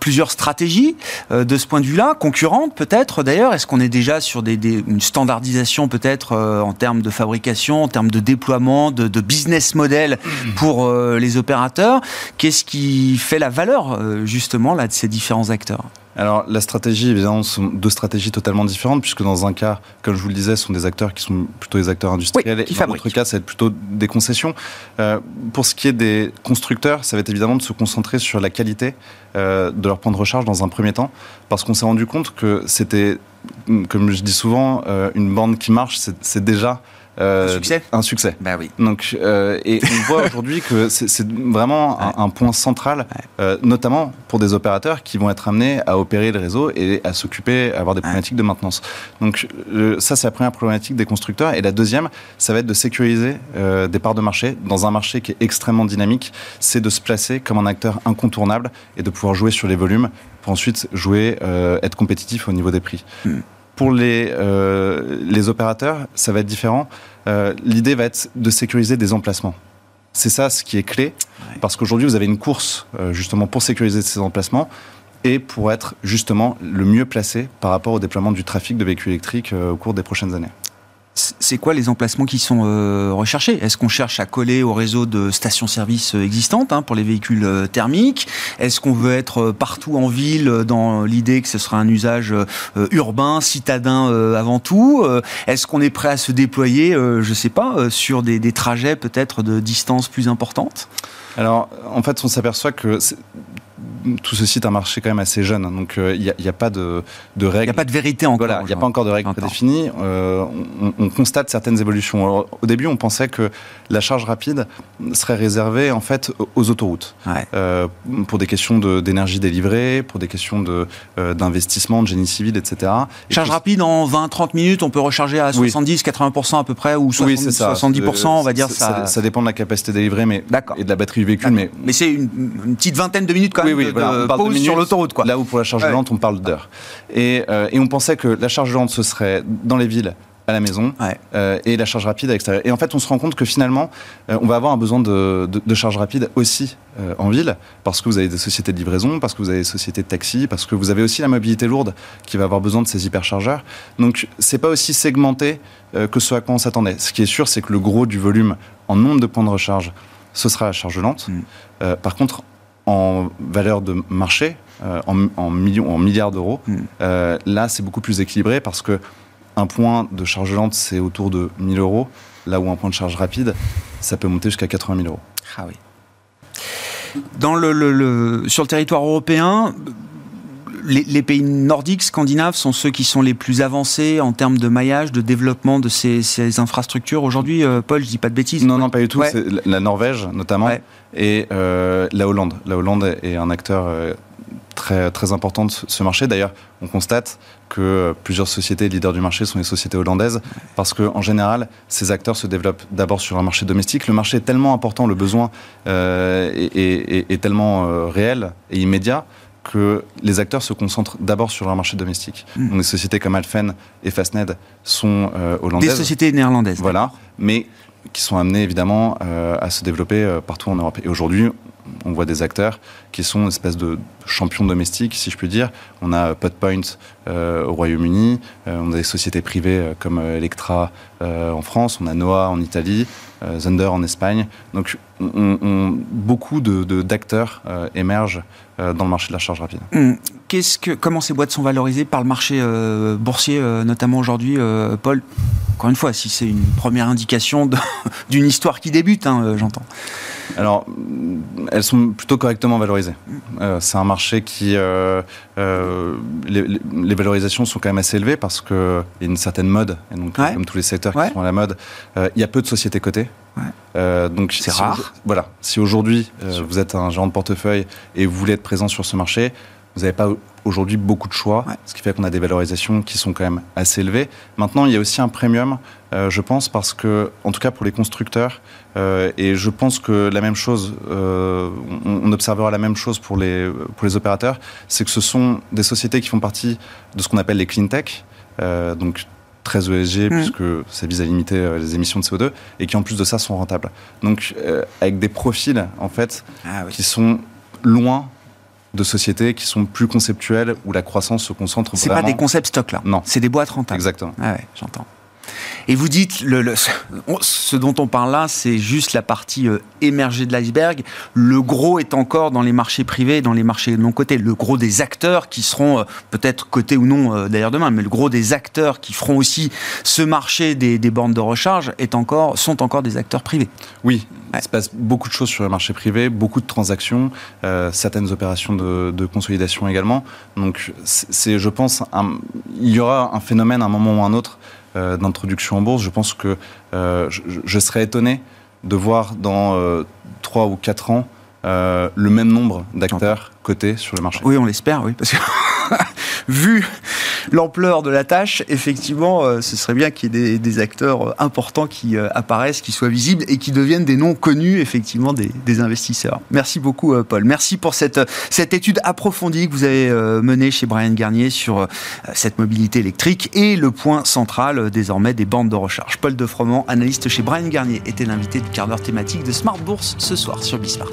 plusieurs stratégies de ce point de vue-là, concurrentes peut-être d'ailleurs? Est-ce qu'on est déjà sur des, une standardisation peut-être en termes de fabrication, en termes de déploiement de, business model pour les opérateurs? Qu'est-ce qui fait la valeur euh, justement là de ces différents acteurs? Alors la stratégie, évidemment, sont deux stratégies totalement différentes, puisque dans un cas, comme je vous le disais, ce sont des acteurs qui sont plutôt des acteurs industriels, et dans l'autre cas, ça va être plutôt des concessions. Euh, pour ce qui est des constructeurs, ça va être évidemment de se concentrer sur la qualité de leur point de recharge dans un premier temps, parce qu'on s'est rendu compte que c'était, comme je dis souvent, une bande qui marche, c'est déjà euh, un succès Un succès. Bah oui. Donc, euh, et on voit aujourd'hui que c'est vraiment un, point central, euh, notamment pour des opérateurs qui vont être amenés à opérer le réseau et à s'occuper, à avoir des problématiques de maintenance. Donc, ça, c'est la première problématique des constructeurs. Et la deuxième, ça va être de sécuriser des parts de marché dans un marché qui est extrêmement dynamique. C'est de se placer comme un acteur incontournable et de pouvoir jouer sur les volumes pour ensuite jouer, être compétitif au niveau des prix. Hmm. Pour les, euh, les opérateurs, ça va être différent. Euh, l'idée va être de sécuriser des emplacements. C'est ça ce qui est clé, parce qu'aujourd'hui, vous avez une course euh, justement pour sécuriser ces emplacements et pour être justement le mieux placé par rapport au déploiement du trafic de véhicules électriques au cours des prochaines années c'est quoi les emplacements qui sont euh, recherchés? Est-ce qu'on cherche à coller au réseau de stations-service existantes hein, pour les véhicules euh, thermiques? Est-ce qu'on veut être euh, partout en ville dans l'idée que ce sera un usage urbain, citadin avant tout? Est-ce qu'on est prêt à se déployer, je ne sais pas, sur des, des trajets peut-être de distance plus importantes? Alors, en fait, on s'aperçoit que tout ceci est un marché quand même assez jeune, donc il n'y a, pas de, de règles. Il n'y a pas de vérité encore. Voilà, il n'y a pas encore de règles définies. On, on, constate certaines évolutions. au début, on pensait que la charge rapide serait réservée en fait aux autoroutes, pour des questions d'énergie délivrée, pour des questions d'investissement, de, génie civil, etc. charge rapide en 20-30 minutes, on peut recharger à 70-80% à peu près, ou 70%, on va dire. Ça, ça, dépend de la capacité délivrée mais, et de la batterie du véhicule. Mais, mais c'est une, petite vingtaine de minutes quand même de, pause sur l'autoroute. Là où pour la charge lente, on parle d'heures. Et, euh, et on pensait que la charge lente, ce serait dans les villes à la maison euh, et la charge rapide à l'extérieur. Et en fait, on se rend compte que finalement, euh, on va avoir un besoin de, charge rapide aussi euh, en ville, parce que vous avez des sociétés de livraison, parce que vous avez des sociétés de taxi, parce que vous avez aussi la mobilité lourde qui va avoir besoin de ces hyperchargeurs. Donc, c'est pas aussi segmenté que ce à quoi on s'attendait. Ce qui est sûr, c'est que le gros du volume en nombre de points de recharge, ce sera la charge lente. Mm. par contre, en valeur de marché, en, millions, en milliards d'euros, mm. là, c'est beaucoup plus équilibré parce que un point de charge lente, c'est autour de 1000 euros, là où un point de charge rapide, ça peut monter jusqu'à 80 000 euros. Ah oui. Dans le, sur le territoire européen, les, pays nordiques, scandinaves, sont ceux qui sont les plus avancés en termes de maillage, de développement de ces, infrastructures. Aujourd'hui, euh, Paul, je dis pas de bêtises. Non, non, pas du tout. La Norvège, notamment, et euh, la Hollande. La Hollande est un acteur euh, très, très important de ce marché. D'ailleurs, on constate que plusieurs sociétés leaders du marché sont les sociétés hollandaises, parce qu'en général, ces acteurs se développent d'abord sur un marché domestique. Le marché est tellement important, le besoin euh, est, tellement euh, réel et immédiat que les acteurs se concentrent d'abord sur leur marché domestique. Mm. Donc, des sociétés comme Alphen et Fastned sont euh, hollandaises. Des sociétés néerlandaises. Voilà, mais qui sont amenées évidemment à se développer partout en Europe. Et aujourd'hui, on voit des acteurs qui sont une espèce de champions domestiques, si je puis dire. On a Podpoint euh, au Royaume-Uni, euh, on a des sociétés privées euh, comme Electra en France, on a Noah en Italie, Zunder en Espagne. Donc beaucoup d'acteurs émergent dans le marché de la charge rapide. Hum. Qu'est-ce que, comment ces boîtes sont valorisées par le marché boursier, notamment aujourd'hui, Paul? Encore une fois, si c'est une première indication d'une histoire qui débute, hein, j'entends. Alors, elles sont plutôt correctement valorisées. Euh, c'est un marché qui. Euh, euh, les, valorisations sont quand même assez élevées parce qu'il y a une certaine mode, et donc, comme tous les secteurs qui sont à la mode, il y a peu de sociétés cotées. donc c'est rare. voilà. Si aujourd'hui vous êtes un gérant de portefeuille et vous voulez être présent sur ce marché, vous n'avez pas aujourd'hui beaucoup de choix, ce qui fait qu'on a des valorisations qui sont quand même assez élevées. Maintenant, il y a aussi un premium, euh, je pense, parce que, en tout cas pour les constructeurs, euh, et je pense que la même chose, euh, on, observera la même chose pour les, pour les opérateurs, c'est que ce sont des sociétés qui font partie de ce qu'on appelle les clean tech, donc très ESG, mmh. puisque ça vise à limiter les émissions de CO2, et qui en plus de ça sont rentables. Donc avec des profils, en fait, ah qui sont loin de sociétés qui sont plus conceptuelles, où la croissance se concentre C'est pas des concepts stock là. Non. C'est des boîtes rentables. Exactement. Ah ouais, j'entends. Et vous dites, le, ce dont on parle là, c'est juste la partie euh, émergée de l'iceberg. Le gros est encore dans les marchés privés, dans les marchés non cotés. Le gros des acteurs qui seront euh, peut-être cotés ou non euh, d'ailleurs demain, mais le gros des acteurs qui feront aussi ce marché des, bornes de recharge est encore, sont encore des acteurs privés. Oui, il se passe beaucoup de choses sur le marché privé, beaucoup de transactions, certaines opérations de, consolidation également. Donc, c'est, je pense, il y aura un phénomène à un moment ou à un autre d'introduction en bourse, je pense que euh, je, serais étonné de voir dans euh, trois ou quatre ans le même nombre d'acteurs cotés sur le marché. Oui, on l'espère, oui, parce que vu l'ampleur de la tâche, effectivement, euh, ce serait bien qu'il y ait des, acteurs euh, importants qui euh, apparaissent, qui soient visibles et qui deviennent des noms connus, effectivement, des, investisseurs. Merci beaucoup, Paul. Merci pour cette, cette étude approfondie que vous avez menée chez Brian Garnier sur cette mobilité électrique et le point central désormais des bandes de recharge. Paul Defroment, analyste chez Brian Garnier, était l'invité du quart d'heure thématique de Smart Bourse ce soir sur Bismart.